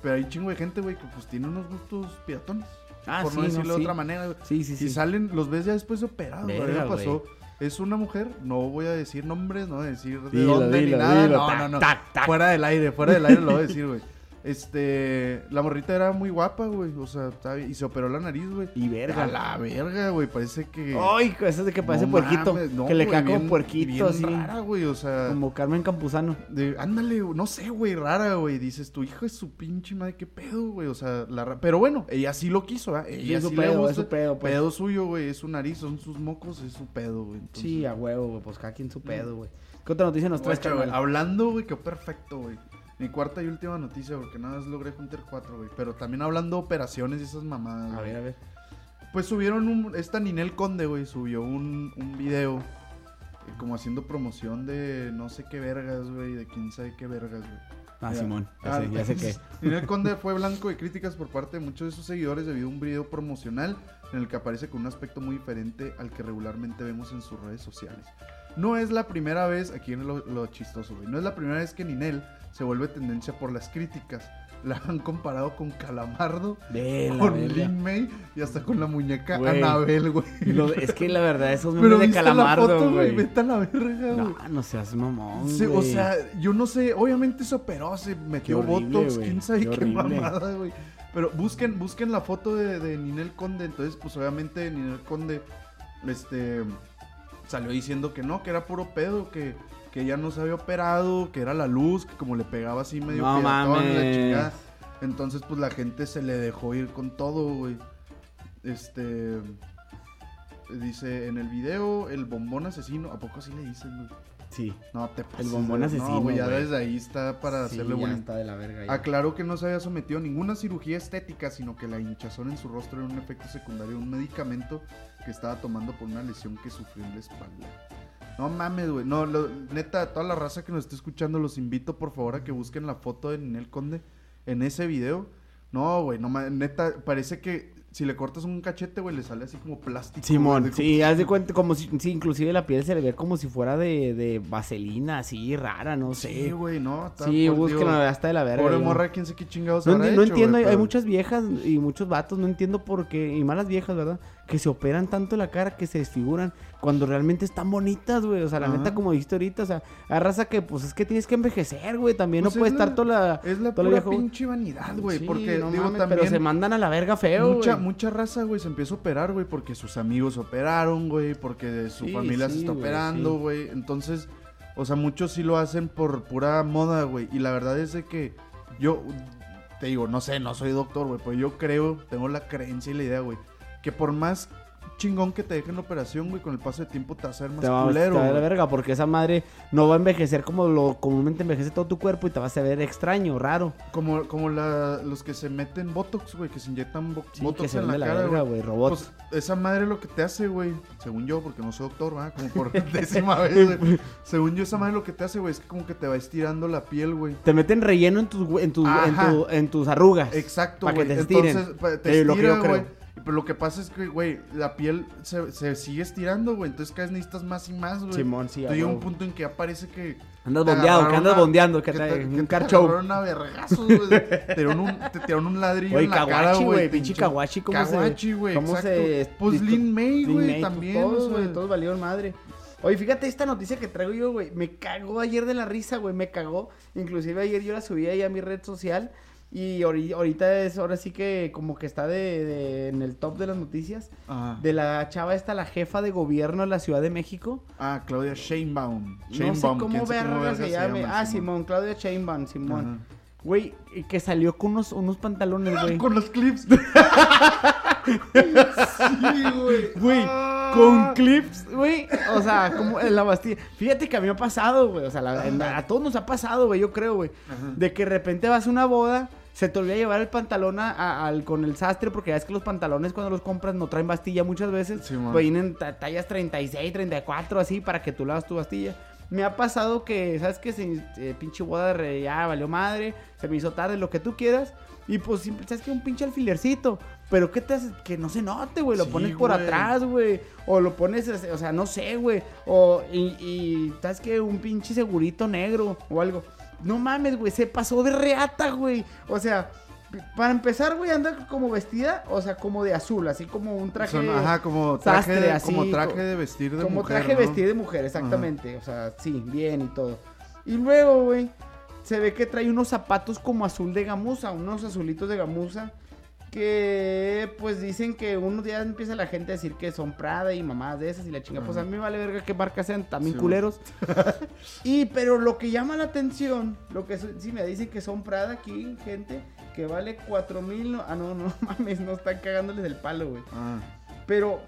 Pero hay chingo de gente, güey, que pues tiene unos gustos piratones. Ah, por sí, no no, decirlo de sí. otra manera, güey. Sí, sí, sí. Y salen, los ves ya después de operados. güey. Pasó. Es una mujer, no voy a decir nombres, no voy a decir de Dilo, dónde dilo, ni nada. dilo, no, tac, no, no. tac. Fuera del aire, fuera del aire lo voy a decir, güey. Este, la morrita era muy guapa, güey. O sea, bien- y se operó la nariz, güey. Y verga. A la verga, güey. Parece que. Ay, eso de que parece No puerquito. mames, no, que le cae como puerquito bien así. rara, güey. O sea, Como Carmen Campuzano. de, ándale, no sé, güey, rara, güey. Dices, tu hijo es su pinche madre, qué pedo, güey. O sea, la pero bueno, ella sí lo quiso, ¿ah? Ella es su sí le pedo, gusta. es su pedo, pues. Pedo suyo, güey. Es su nariz, son sus mocos, es su pedo, güey. Entonces, Sí, a huevo, güey. Pues cada quien su pedo, güey. ¿Qué otra noticia nos traes? Hablando, güey, quedó perfecto, güey. Mi cuarta y última noticia, porque nada más logré juntar cuatro, güey. Pero también hablando de operaciones y esas mamadas. A güey. ver, a ver. Pues subieron un. Esta Ninel Conde, güey, subió un, un video. eh, Como haciendo promoción de no sé qué vergas, güey. De quién sabe qué vergas, güey. Ah, Mira. Simón. Ya Ah, sé, ya sé qué. Ninel Conde fue blanco de críticas por parte de muchos de sus seguidores debido a un video promocional en el que aparece con un aspecto muy diferente al que regularmente vemos en sus redes sociales. No es la primera vez, aquí viene lo, lo chistoso, güey, no es la primera vez que Ninel se vuelve tendencia por las críticas. La han comparado con Calamardo, De la con. Lin May y hasta con la muñeca Güey. Anabel, güey. Lo- es que la verdad, esos Pero memes de viste la calamardo, foto, güey, vete a la verga, güey. No, no seas mamón, o sea, yo no sé, obviamente se operó, se metió horrible, botox, güey, quién sabe qué mamada, güey. Pero busquen, busquen la foto de, de Ninel Conde, entonces pues obviamente Ninel Conde, este, salió diciendo que no, que era puro pedo, que, que ella no se había operado, que era la luz, que como le pegaba así medio No piratón, la chingada. Entonces pues la gente se le dejó ir con todo, güey. Este... Dice en el video, el bombón asesino, ¿a poco así le dicen, güey? Sí. No te pases. bombón de- asesino, No, güey, ya güey. desde ahí está para sí, hacerle ya bullying. está de la verga. ya. Aclaró que no se había sometido a ninguna cirugía estética, sino que la hinchazón en su rostro era un efecto secundario de un medicamento que estaba tomando por una lesión que sufrió en la espalda. No mames, güey. No, lo- neta, toda la raza que nos esté escuchando, los invito por favor a que busquen la foto de Ninel Conde en ese video. No, güey, no ma- neta, parece que si le cortas un cachete, güey, le sale así como plástico. Simón, güey, sí, haz de cuenta como si, sí, inclusive la piel se le ve como si fuera de, de vaselina, así rara, no sé. Sí, güey, no. Sí, búsquenlo, hasta de la verga. Pobre morra, quién sé qué chingados No, habrá enti- no hecho, entiendo, güey, hay, hay muchas viejas y muchos vatos, no entiendo por qué, y malas viejas, ¿verdad? Que se operan tanto la cara que se desfiguran cuando realmente están bonitas, güey. O sea, la Ajá. neta, como dijiste ahorita, o sea, hay raza que, pues es que tienes que envejecer, güey. También Pues no puede es estar la- toda la. Es la toda la pura vieja- pinche vanidad, güey. Sí, porque, no digo, mames, también. Pero se mandan a la verga feo, mucha, güey. mucha raza, güey, se empieza a operar, güey, porque sus amigos operaron, güey, porque su Sí, familia se está operando, güey. Entonces, o sea, muchos sí lo hacen por pura moda, güey. Y la verdad es de que yo, te digo, no sé, no soy doctor, güey, pero yo creo, tengo la creencia y la idea, güey, que por más chingón que te dejen la operación, güey, con el paso de tiempo te va a hacer más Te va, te culero, va a la güey. verga porque esa madre no va a envejecer como lo comúnmente envejece todo tu cuerpo y te vas a ver extraño, raro. Como, como la, los que se meten Botox, güey, que se inyectan bo- Sí, que Botox se en la, la cara, verga, güey. güey, robot. Pues esa madre lo que te hace, güey, según yo, porque no soy doctor, ¿verdad? Como por décima vez, güey. Según yo, esa madre lo que te hace, güey, es que como que te va estirando la piel, güey. te meten relleno en tus, en tus, en, Ajá. tu- en tus arrugas. Exacto, Pa' que güey. te estiren. Entonces, te Sí, lo que yo estira, güey. Pero lo que pasa es que, güey, la piel se, se sigue estirando, güey. Entonces cada vez necesitas más y más, güey. Simón, sí, Entonces llega un punto en que ya parece que... Andas te bondeado, que andas bondeando, que, que te, te- un te car show. agarraron a vergazos, güey. Te tiraron un, te tiraron un ladrillo Oye, en la cara, Kawachi, güey. güey, pinche Kawachi, ¿cómo se- Kawachi, güey, cómo se- Pues Lin May, güey, May, también. Todos, güey, todos valieron madre. Oye, fíjate esta noticia que traigo yo, güey. Me cagó ayer de la risa, güey. Me cagó. Inclusive ayer yo la subí ahí a mi red social. Y ahori- ahorita es, ahora sí que como que está de, de- en el top de las noticias. Ajá. De la chava esta, la jefa de gobierno de la Ciudad de México. Ah, Claudia Sheinbaum. no sé cómo verga se llame. ah, Simón, Claudia Sheinbaum, Simón. Ajá. Güey, que salió con unos, unos pantalones, güey. Con los clips. sí, güey. Güey, Ah. con clips, güey. O sea, como en la Bastilla. Fíjate que a mí me ha pasado, güey. O sea, la- a todos nos ha pasado, güey, yo creo, güey. De que de repente vas a una boda, se te olvida llevar el pantalón a- a- al, con el sastre, porque ya es que los pantalones cuando los compras no traen bastilla muchas veces. Güey, vienen ta- tallas 36, 34, así, para que tú le hagas tu bastilla. Me ha pasado que, ¿sabes qué? Se, eh, pinche boda de re- ya valió madre, se me hizo tarde, lo que tú quieras. Y pues, ¿sabes qué? Un pinche alfilercito. Pero ¿qué te haces? Que no se note, güey. Lo Sí, pones por güey. atrás, güey. O lo pones, o sea, no sé, güey. O, y, y, ¿sabes qué? Un pinche segurito negro o algo. No mames, güey. Se pasó de reata, güey. O sea, para empezar, güey, anda como vestida, o sea, como de azul, así como un traje. Son- ajá, como traje, sastre, de, así, como traje de vestir de como mujer, traje ¿no? vestido de mujer, exactamente. O sea, sí, bien y todo. Y luego, güey, se ve que trae unos zapatos como azul de gamuza, unos azulitos de gamuza. Que pues dicen que unos días empieza la gente a decir que son Prada y mamadas de esas y la chinga. Pues a mí me vale verga qué marcas sean, también Sí, culeros. y pero lo que llama la atención, lo que sí me dicen que son Prada aquí, gente, que vale cuatro mil. no- ah, no, no mames, no están cagándoles el palo, güey. Ah, Pero,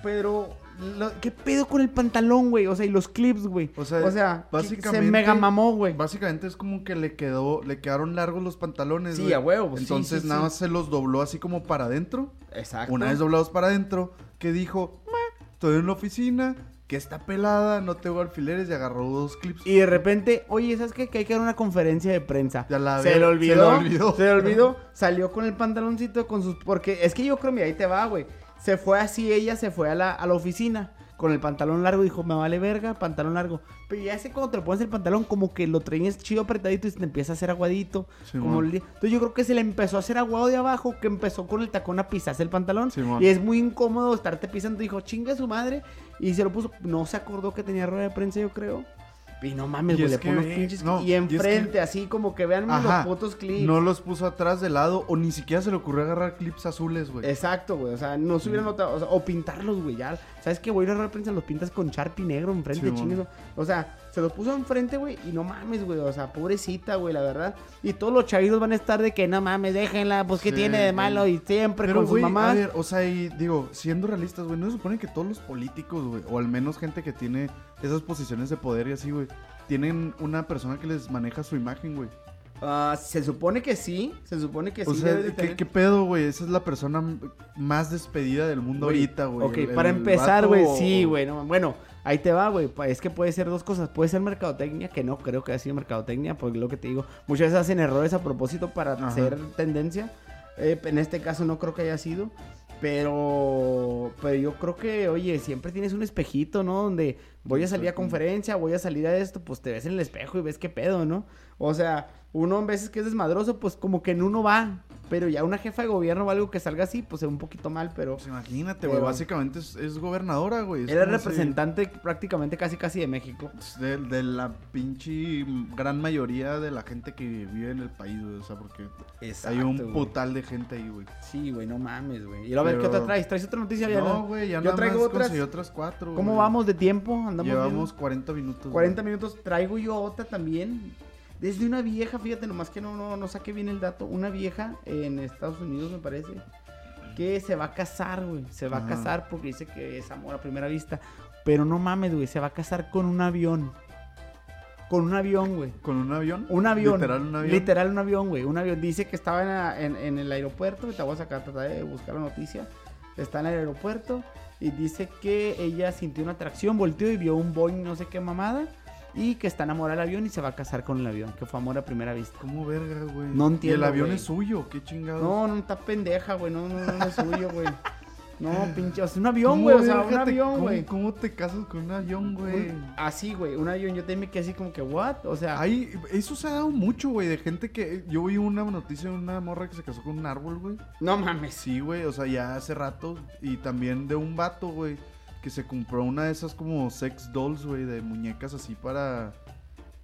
pero, lo- ¿qué pedo con el pantalón, güey? O sea, y los clips, güey. O sea, que se básicamente- mega mamó, güey. básicamente es como que le quedó, le quedaron largos los pantalones, Sí, a huevo, pues, sí, Entonces sí, nada sí. más se los dobló así como para adentro. Exacto. Una vez doblados para adentro, que dijo, "Meh, estoy en la oficina, que está pelada, no tengo alfileres y agarró dos clips. Y de repente, oye, ¿sabes qué? Que hay que dar una conferencia de prensa. Ya la se le se olvidó. le olvidó. Se le olvidó. Salió con el pantaloncito con sus. Porque es que yo creo, mira, ahí te va, güey. Se fue así, ella se fue a la, a la oficina. Con el pantalón largo, dijo, me vale verga, pantalón largo. Pero ya sé cuando te lo pones el pantalón, como que lo traes chido apretadito y se te empieza a hacer aguadito. Simón. como el- Entonces yo creo que se le empezó a hacer aguado de abajo, que empezó con el tacón a pisarse el pantalón. Y es muy incómodo estarte pisando. Dijo, chinga su madre. Y se lo puso. No se acordó que tenía rueda de prensa, yo creo. Y no mames, güey, le pone los pinches. no, y y es que- enfrente, así como que vean los putos clips. No los puso atrás de lado o ni siquiera se le ocurrió agarrar clips azules, güey. Exacto, güey. O sea, no se hubiera notado. O, sea, o pintarlos, güey. Ya. ¿Sabes qué? Voy a ir a rueda de prensa, los pintas con Sharpie negro enfrente, Sí, chingues. O sea, se los puso enfrente, güey. Y no mames, güey. O sea, pobrecita, güey, la verdad. Y todos los chavitos van a estar de que no mames, déjenla. Pues, ¿qué Sí, tiene de malo? Y siempre Pero, con sus a mamás. ver, o sea, y digo, siendo realistas, güey, no se supone que todos los políticos, güey, o al menos gente que tiene esas posiciones de poder y así, güey, tienen una persona que les maneja su imagen, güey. Ah, se supone que sí. Se supone que O sí. sea, de ¿qué, tener- qué pedo, güey? Esa es la persona más despedida del mundo ahorita, güey. Ok, El- para el empezar, güey, o- sí, güey. no, bueno, ahí te va, güey. Es que puede ser dos cosas. Puede ser mercadotecnia, que no creo que haya sido mercadotecnia, porque lo que te digo, muchas veces hacen errores a propósito para Ajá. hacer tendencia. Eh, en este caso no creo que haya sido. Pero, pero yo creo que, oye, siempre tienes un espejito, ¿no? Donde voy a salir a conferencia, voy a salir a esto, pues te ves en el espejo y ves qué pedo, ¿no? O sea, uno en veces que es desmadroso, pues como que en uno va. Pero ya una jefa de gobierno o algo que salga así, pues ve un poquito mal, pero... Pues imagínate, güey. Básicamente es, es gobernadora, güey. Es Era si- representante prácticamente casi casi de México. De, de la pinche gran mayoría de la gente que vive en el país, güey. O sea, porque hay un güey. putal de gente ahí, güey. Sí, güey, no mames, güey. Y a ver, ¿qué otra traes? ¿Traes otra noticia? Ya No, güey, ya Yo nada traigo más otras. otras cuatro, ¿Cómo vamos de tiempo? Andamos Llevamos bien. 40 minutos. 40 güey. minutos. Traigo yo otra también. Desde una vieja, fíjate, nomás que no, no, no saqué bien el dato. Una vieja en Estados Unidos, me parece, que se va a casar, güey. Se va a casar porque dice que es amor a primera vista. Pero no mames, güey, se va a casar con un avión. Con un avión, güey. ¿Con un avión? Un avión. Literal, un avión. Literal, un avión, güey. Un avión. Dice que estaba en, en- en el aeropuerto. Te voy a sacar, tratar de buscar la noticia. Está en el aeropuerto. Y dice que ella sintió una atracción, volteó y vio un Boeing, no sé qué mamada. Y que está enamorada del avión y se va a casar con el avión. Que fue amor a primera vista. ¿Cómo verga, güey? No ¿Y entiendo, el avión güey. es suyo? ¿Qué chingados? No, no está pendeja, güey. No, no, no es suyo, güey. No, pinche. O sea, un avión, ¿Cómo güey. O sea, un avión, güey. ¿Cómo te casas con un avión, güey? Así, güey. Un avión. Yo también quedé así como que, ¿what? O sea. Hay, eso se ha dado mucho, güey, de gente que... Yo vi una noticia de una morra que se casó con un árbol, güey. No mames. Sí, güey, o sea, ya hace rato. Y también de un vato, güey, que se compró una de esas como sex dolls, güey, de muñecas así para...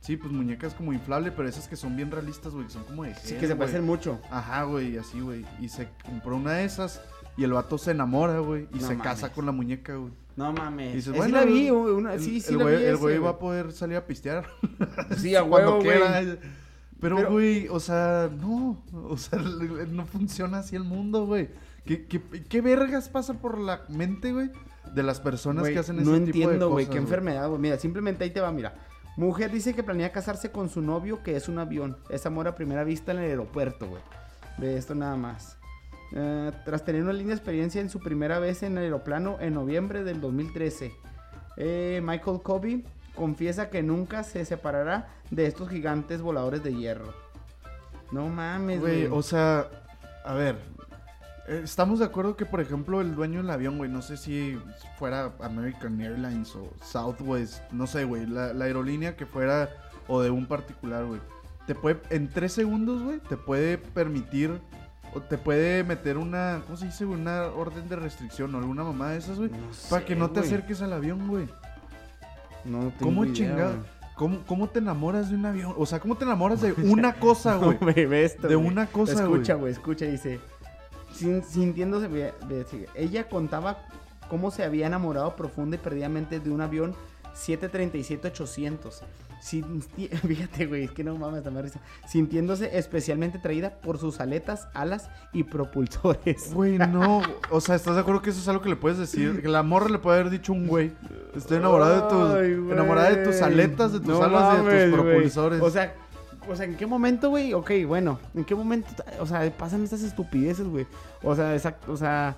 Sí, pues muñecas como inflable, pero esas que son bien realistas, güey, que son como de Sí, gel, que se parecen mucho. Ajá, güey, así, güey. Y se compró una de esas y el vato se enamora, güey, y No se mames. casa con la muñeca, güey. No mames. Y dices, bueno, sí la vi, güey, una- el, sí, sí el la güey, vi el güey va a poder salir a pistear. Sí, a cuando huevo, quiera. güey. Pero, Pero- güey, o sea, no. O sea, no funciona así el mundo, güey. ¿Qué, qué, qué vergas pasa por la mente, güey? De las personas Güey, que hacen ese no tipo de entiendo, güey, cosas, qué enfermedad, güey. Mira, simplemente ahí te va, mira. Mujer dice que planea casarse con su novio, que es un avión. Es amor a primera vista en el aeropuerto, güey. Ve esto nada más. Eh, tras tener una linda experiencia en su primera vez en el aeroplano en noviembre del 2013, eh, Michael Kobe confiesa que nunca se separará de estos gigantes voladores de hierro. No mames, Güey, güey. o sea, a ver. eh, Estamos de acuerdo que, por ejemplo, el dueño del avión, güey, no sé si fuera American Airlines o Southwest, no sé, güey, la, la aerolínea que fuera o de un particular, güey. Te puede, en tres segundos, güey, te puede permitir o te puede meter una, ¿cómo se dice, güey? Una orden de restricción o alguna mamá de esas, güey. No Para sé, que no te güey. acerques al avión, güey. No tengo ¿Cómo idea, chingado? güey. ¿Cómo, ¿Cómo te enamoras de un avión? O sea, ¿cómo te enamoras de una cosa, güey? Güey, De güey. una cosa, Escucha, güey. güey, escucha, dice. sin- sintiéndose. Ella contaba cómo se había enamorado profunda y perdidamente de un avión 737-800. Sinti- Fíjate, güey, es que no mames, me risa. Sintiéndose especialmente atraída por sus aletas, alas y propulsores. Güey, no. O sea, ¿estás de acuerdo que eso es algo que le puedes decir? Que la morra le puede haber dicho un güey. Estoy enamorado de tus. Enamorada de tus aletas, de tus No alas y de tus güey. propulsores. O sea, o sea, ¿en qué momento, güey? Ok, bueno, ¿en qué momento? O sea, pasan estas estupideces, güey. O sea, exacto, o sea,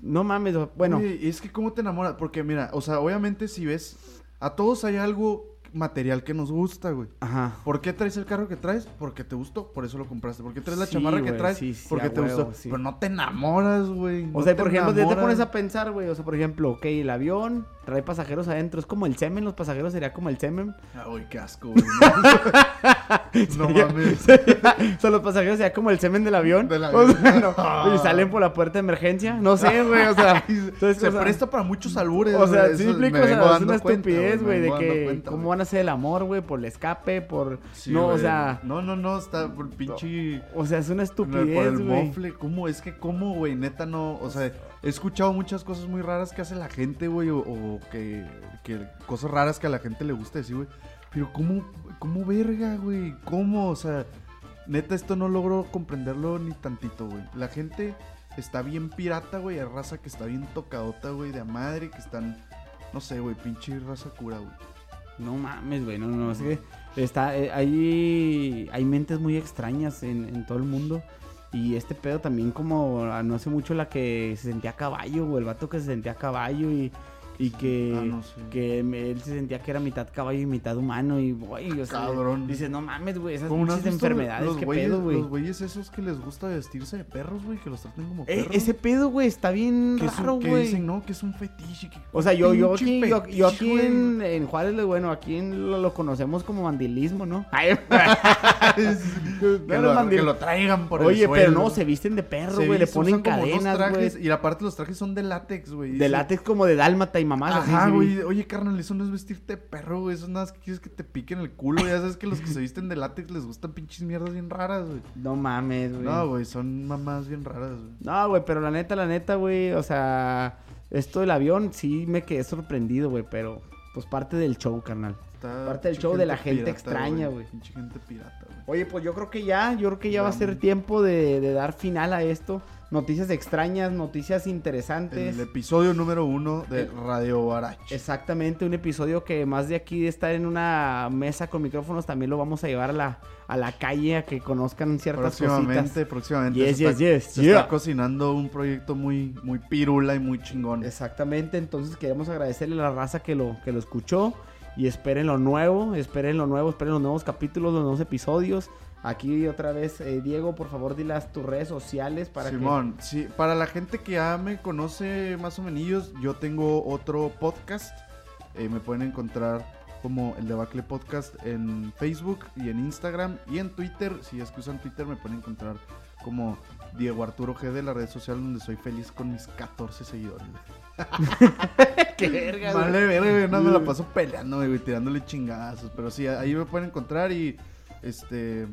no mames, bueno. Güey, es que cómo te enamoras. Porque mira, o sea, obviamente si ves. A todos hay algo material que nos gusta, güey. Ajá. ¿Por qué traes el carro que traes? Porque te gustó, por eso lo compraste. ¿Por qué traes la Sí, chamarra que traes? sí, sí, Porque te huevo, gustó. Pero no te enamoras, güey. O no sea, por ejemplo, te, te enamoras. pones a pensar, güey. O sea, por ejemplo, ok, el avión trae pasajeros adentro. Es como el semen, los pasajeros sería como el semen. Ay, qué asco, güey. No, Sería- mames. sería- o sea, los pasajeros sería como el semen del avión. Del O sea, no, y salen por la puerta de emergencia. No sé, güey. O sea, entonces, Se o sea, presta para muchos albures, O sea, sí explico, o sea, es una estupidez, güey, de que cuenta, cómo van a hacer el amor, güey, por el escape, por... Sí, no, o sea, No, no, no, está por pinche... o sea, es una Por el estupidez, güey. mofle, ¿cómo? Es que, ¿cómo, güey? Neta, no. O sea, he escuchado muchas cosas muy raras que hace la gente, güey. O, o que, que. Cosas raras que a la gente le gusta decir, güey. Pero, ¿cómo, cómo verga, güey? ¿Cómo? O sea, neta, esto no logro comprenderlo ni tantito, güey. La gente está bien pirata, güey. Hay raza que está bien tocadota, güey, de a madre. Que están. No sé, güey, pinche raza cura, güey. No mames, güey, no, no, es que está, eh, hay, hay mentes muy extrañas en, en todo el mundo. Y este pedo también como ah, no hace mucho la que se sentía a caballo, güey, el vato que se sentía a caballo y y que, Ah, no que me- él se sentía que era mitad caballo y mitad humano y, güey, o sea, Cabrón. dices, no mames, güey, esas ¿Cómo no has pinches visto enfermedades, qué güeyes, pedo, güey. Los güeyes esos que les gusta vestirse de perros, güey, que los traten como Eh, perros. ese pedo, güey, está bien que, raro, que güey. dicen, no, que es un fetiche. que- O sea, yo, yo aquí, yo, yo aquí en, en Juárez, bueno, aquí en- lo, lo conocemos como vandilismo, ¿no? Ay, que, lo, mandil- que lo traigan por el Oye, pero suelo. no, se visten de perro, güey, le ponen cadenas, güey. Y aparte los trajes son de látex, güey. De Dice- látex como de dálmata y mamás. Ajá, güey. Oye, carnal, eso no es vestirte de perro, güey. Eso es nada más que quieres que te piquen el culo. Ya sabes que los que se visten de látex les gustan pinches mierdas bien raras, güey. No mames, güey. No, güey, son mamás bien raras, güey. No, güey, pero la neta, la neta, güey, o sea, esto del avión sí me quedé sorprendido, güey, pero pues parte del show, carnal. Está Parte del show de la gente pirata, extraña, güey. Pinche gente pirata, güey. Oye, pues yo creo que ya, yo creo que ya va a ser tiempo de, de dar final a esto. Noticias extrañas, noticias interesantes. El episodio número uno de El- Radio Barache. Exactamente, un episodio que más de aquí de estar en una mesa con micrófonos, también lo vamos a llevar a la, a la calle a que conozcan ciertas Próximamente, cositas. próximamente. Yes, yes, yes, se yeah. está cocinando un proyecto muy, muy pirula y muy chingón. Exactamente, entonces queremos agradecerle a la raza que lo, que lo escuchó y esperen lo nuevo, esperen lo nuevo, esperen los nuevos capítulos, los nuevos episodios. Aquí otra vez, eh, Diego, por favor, dilas tus redes sociales para Simón, sí, para la gente que ya me conoce más o menos, yo tengo otro podcast. Eh, me pueden encontrar como el Debacle Podcast en Facebook y en Instagram y en Twitter. Si es que usan Twitter, me pueden encontrar como Diego Arturo G de la red social donde soy feliz con mis 14 seguidores. ¡Qué verga, güey! Vale, verga, no me la paso peleando, güey, tirándole chingazos. Pero sí, ahí me pueden encontrar y este.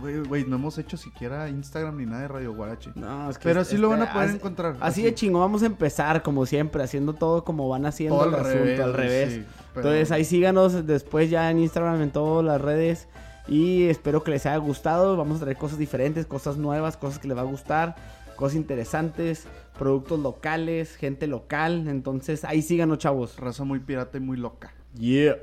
Güey, güey, no hemos hecho siquiera Instagram ni nada de Radio Guarache. No, es que Pero es- sí lo van a poder así- encontrar. Así de chingón vamos a empezar, como siempre, haciendo todo como van haciendo Todo el al asunto, revés, al revés. sí, pero- Entonces ahí síganos después ya en Instagram, en todas las redes. Y espero que les haya gustado. Vamos a traer cosas diferentes, cosas nuevas, cosas que les va a gustar, cosas interesantes, productos locales, gente local. Entonces ahí síganos, chavos. Raza muy pirata y muy loca. Yeah.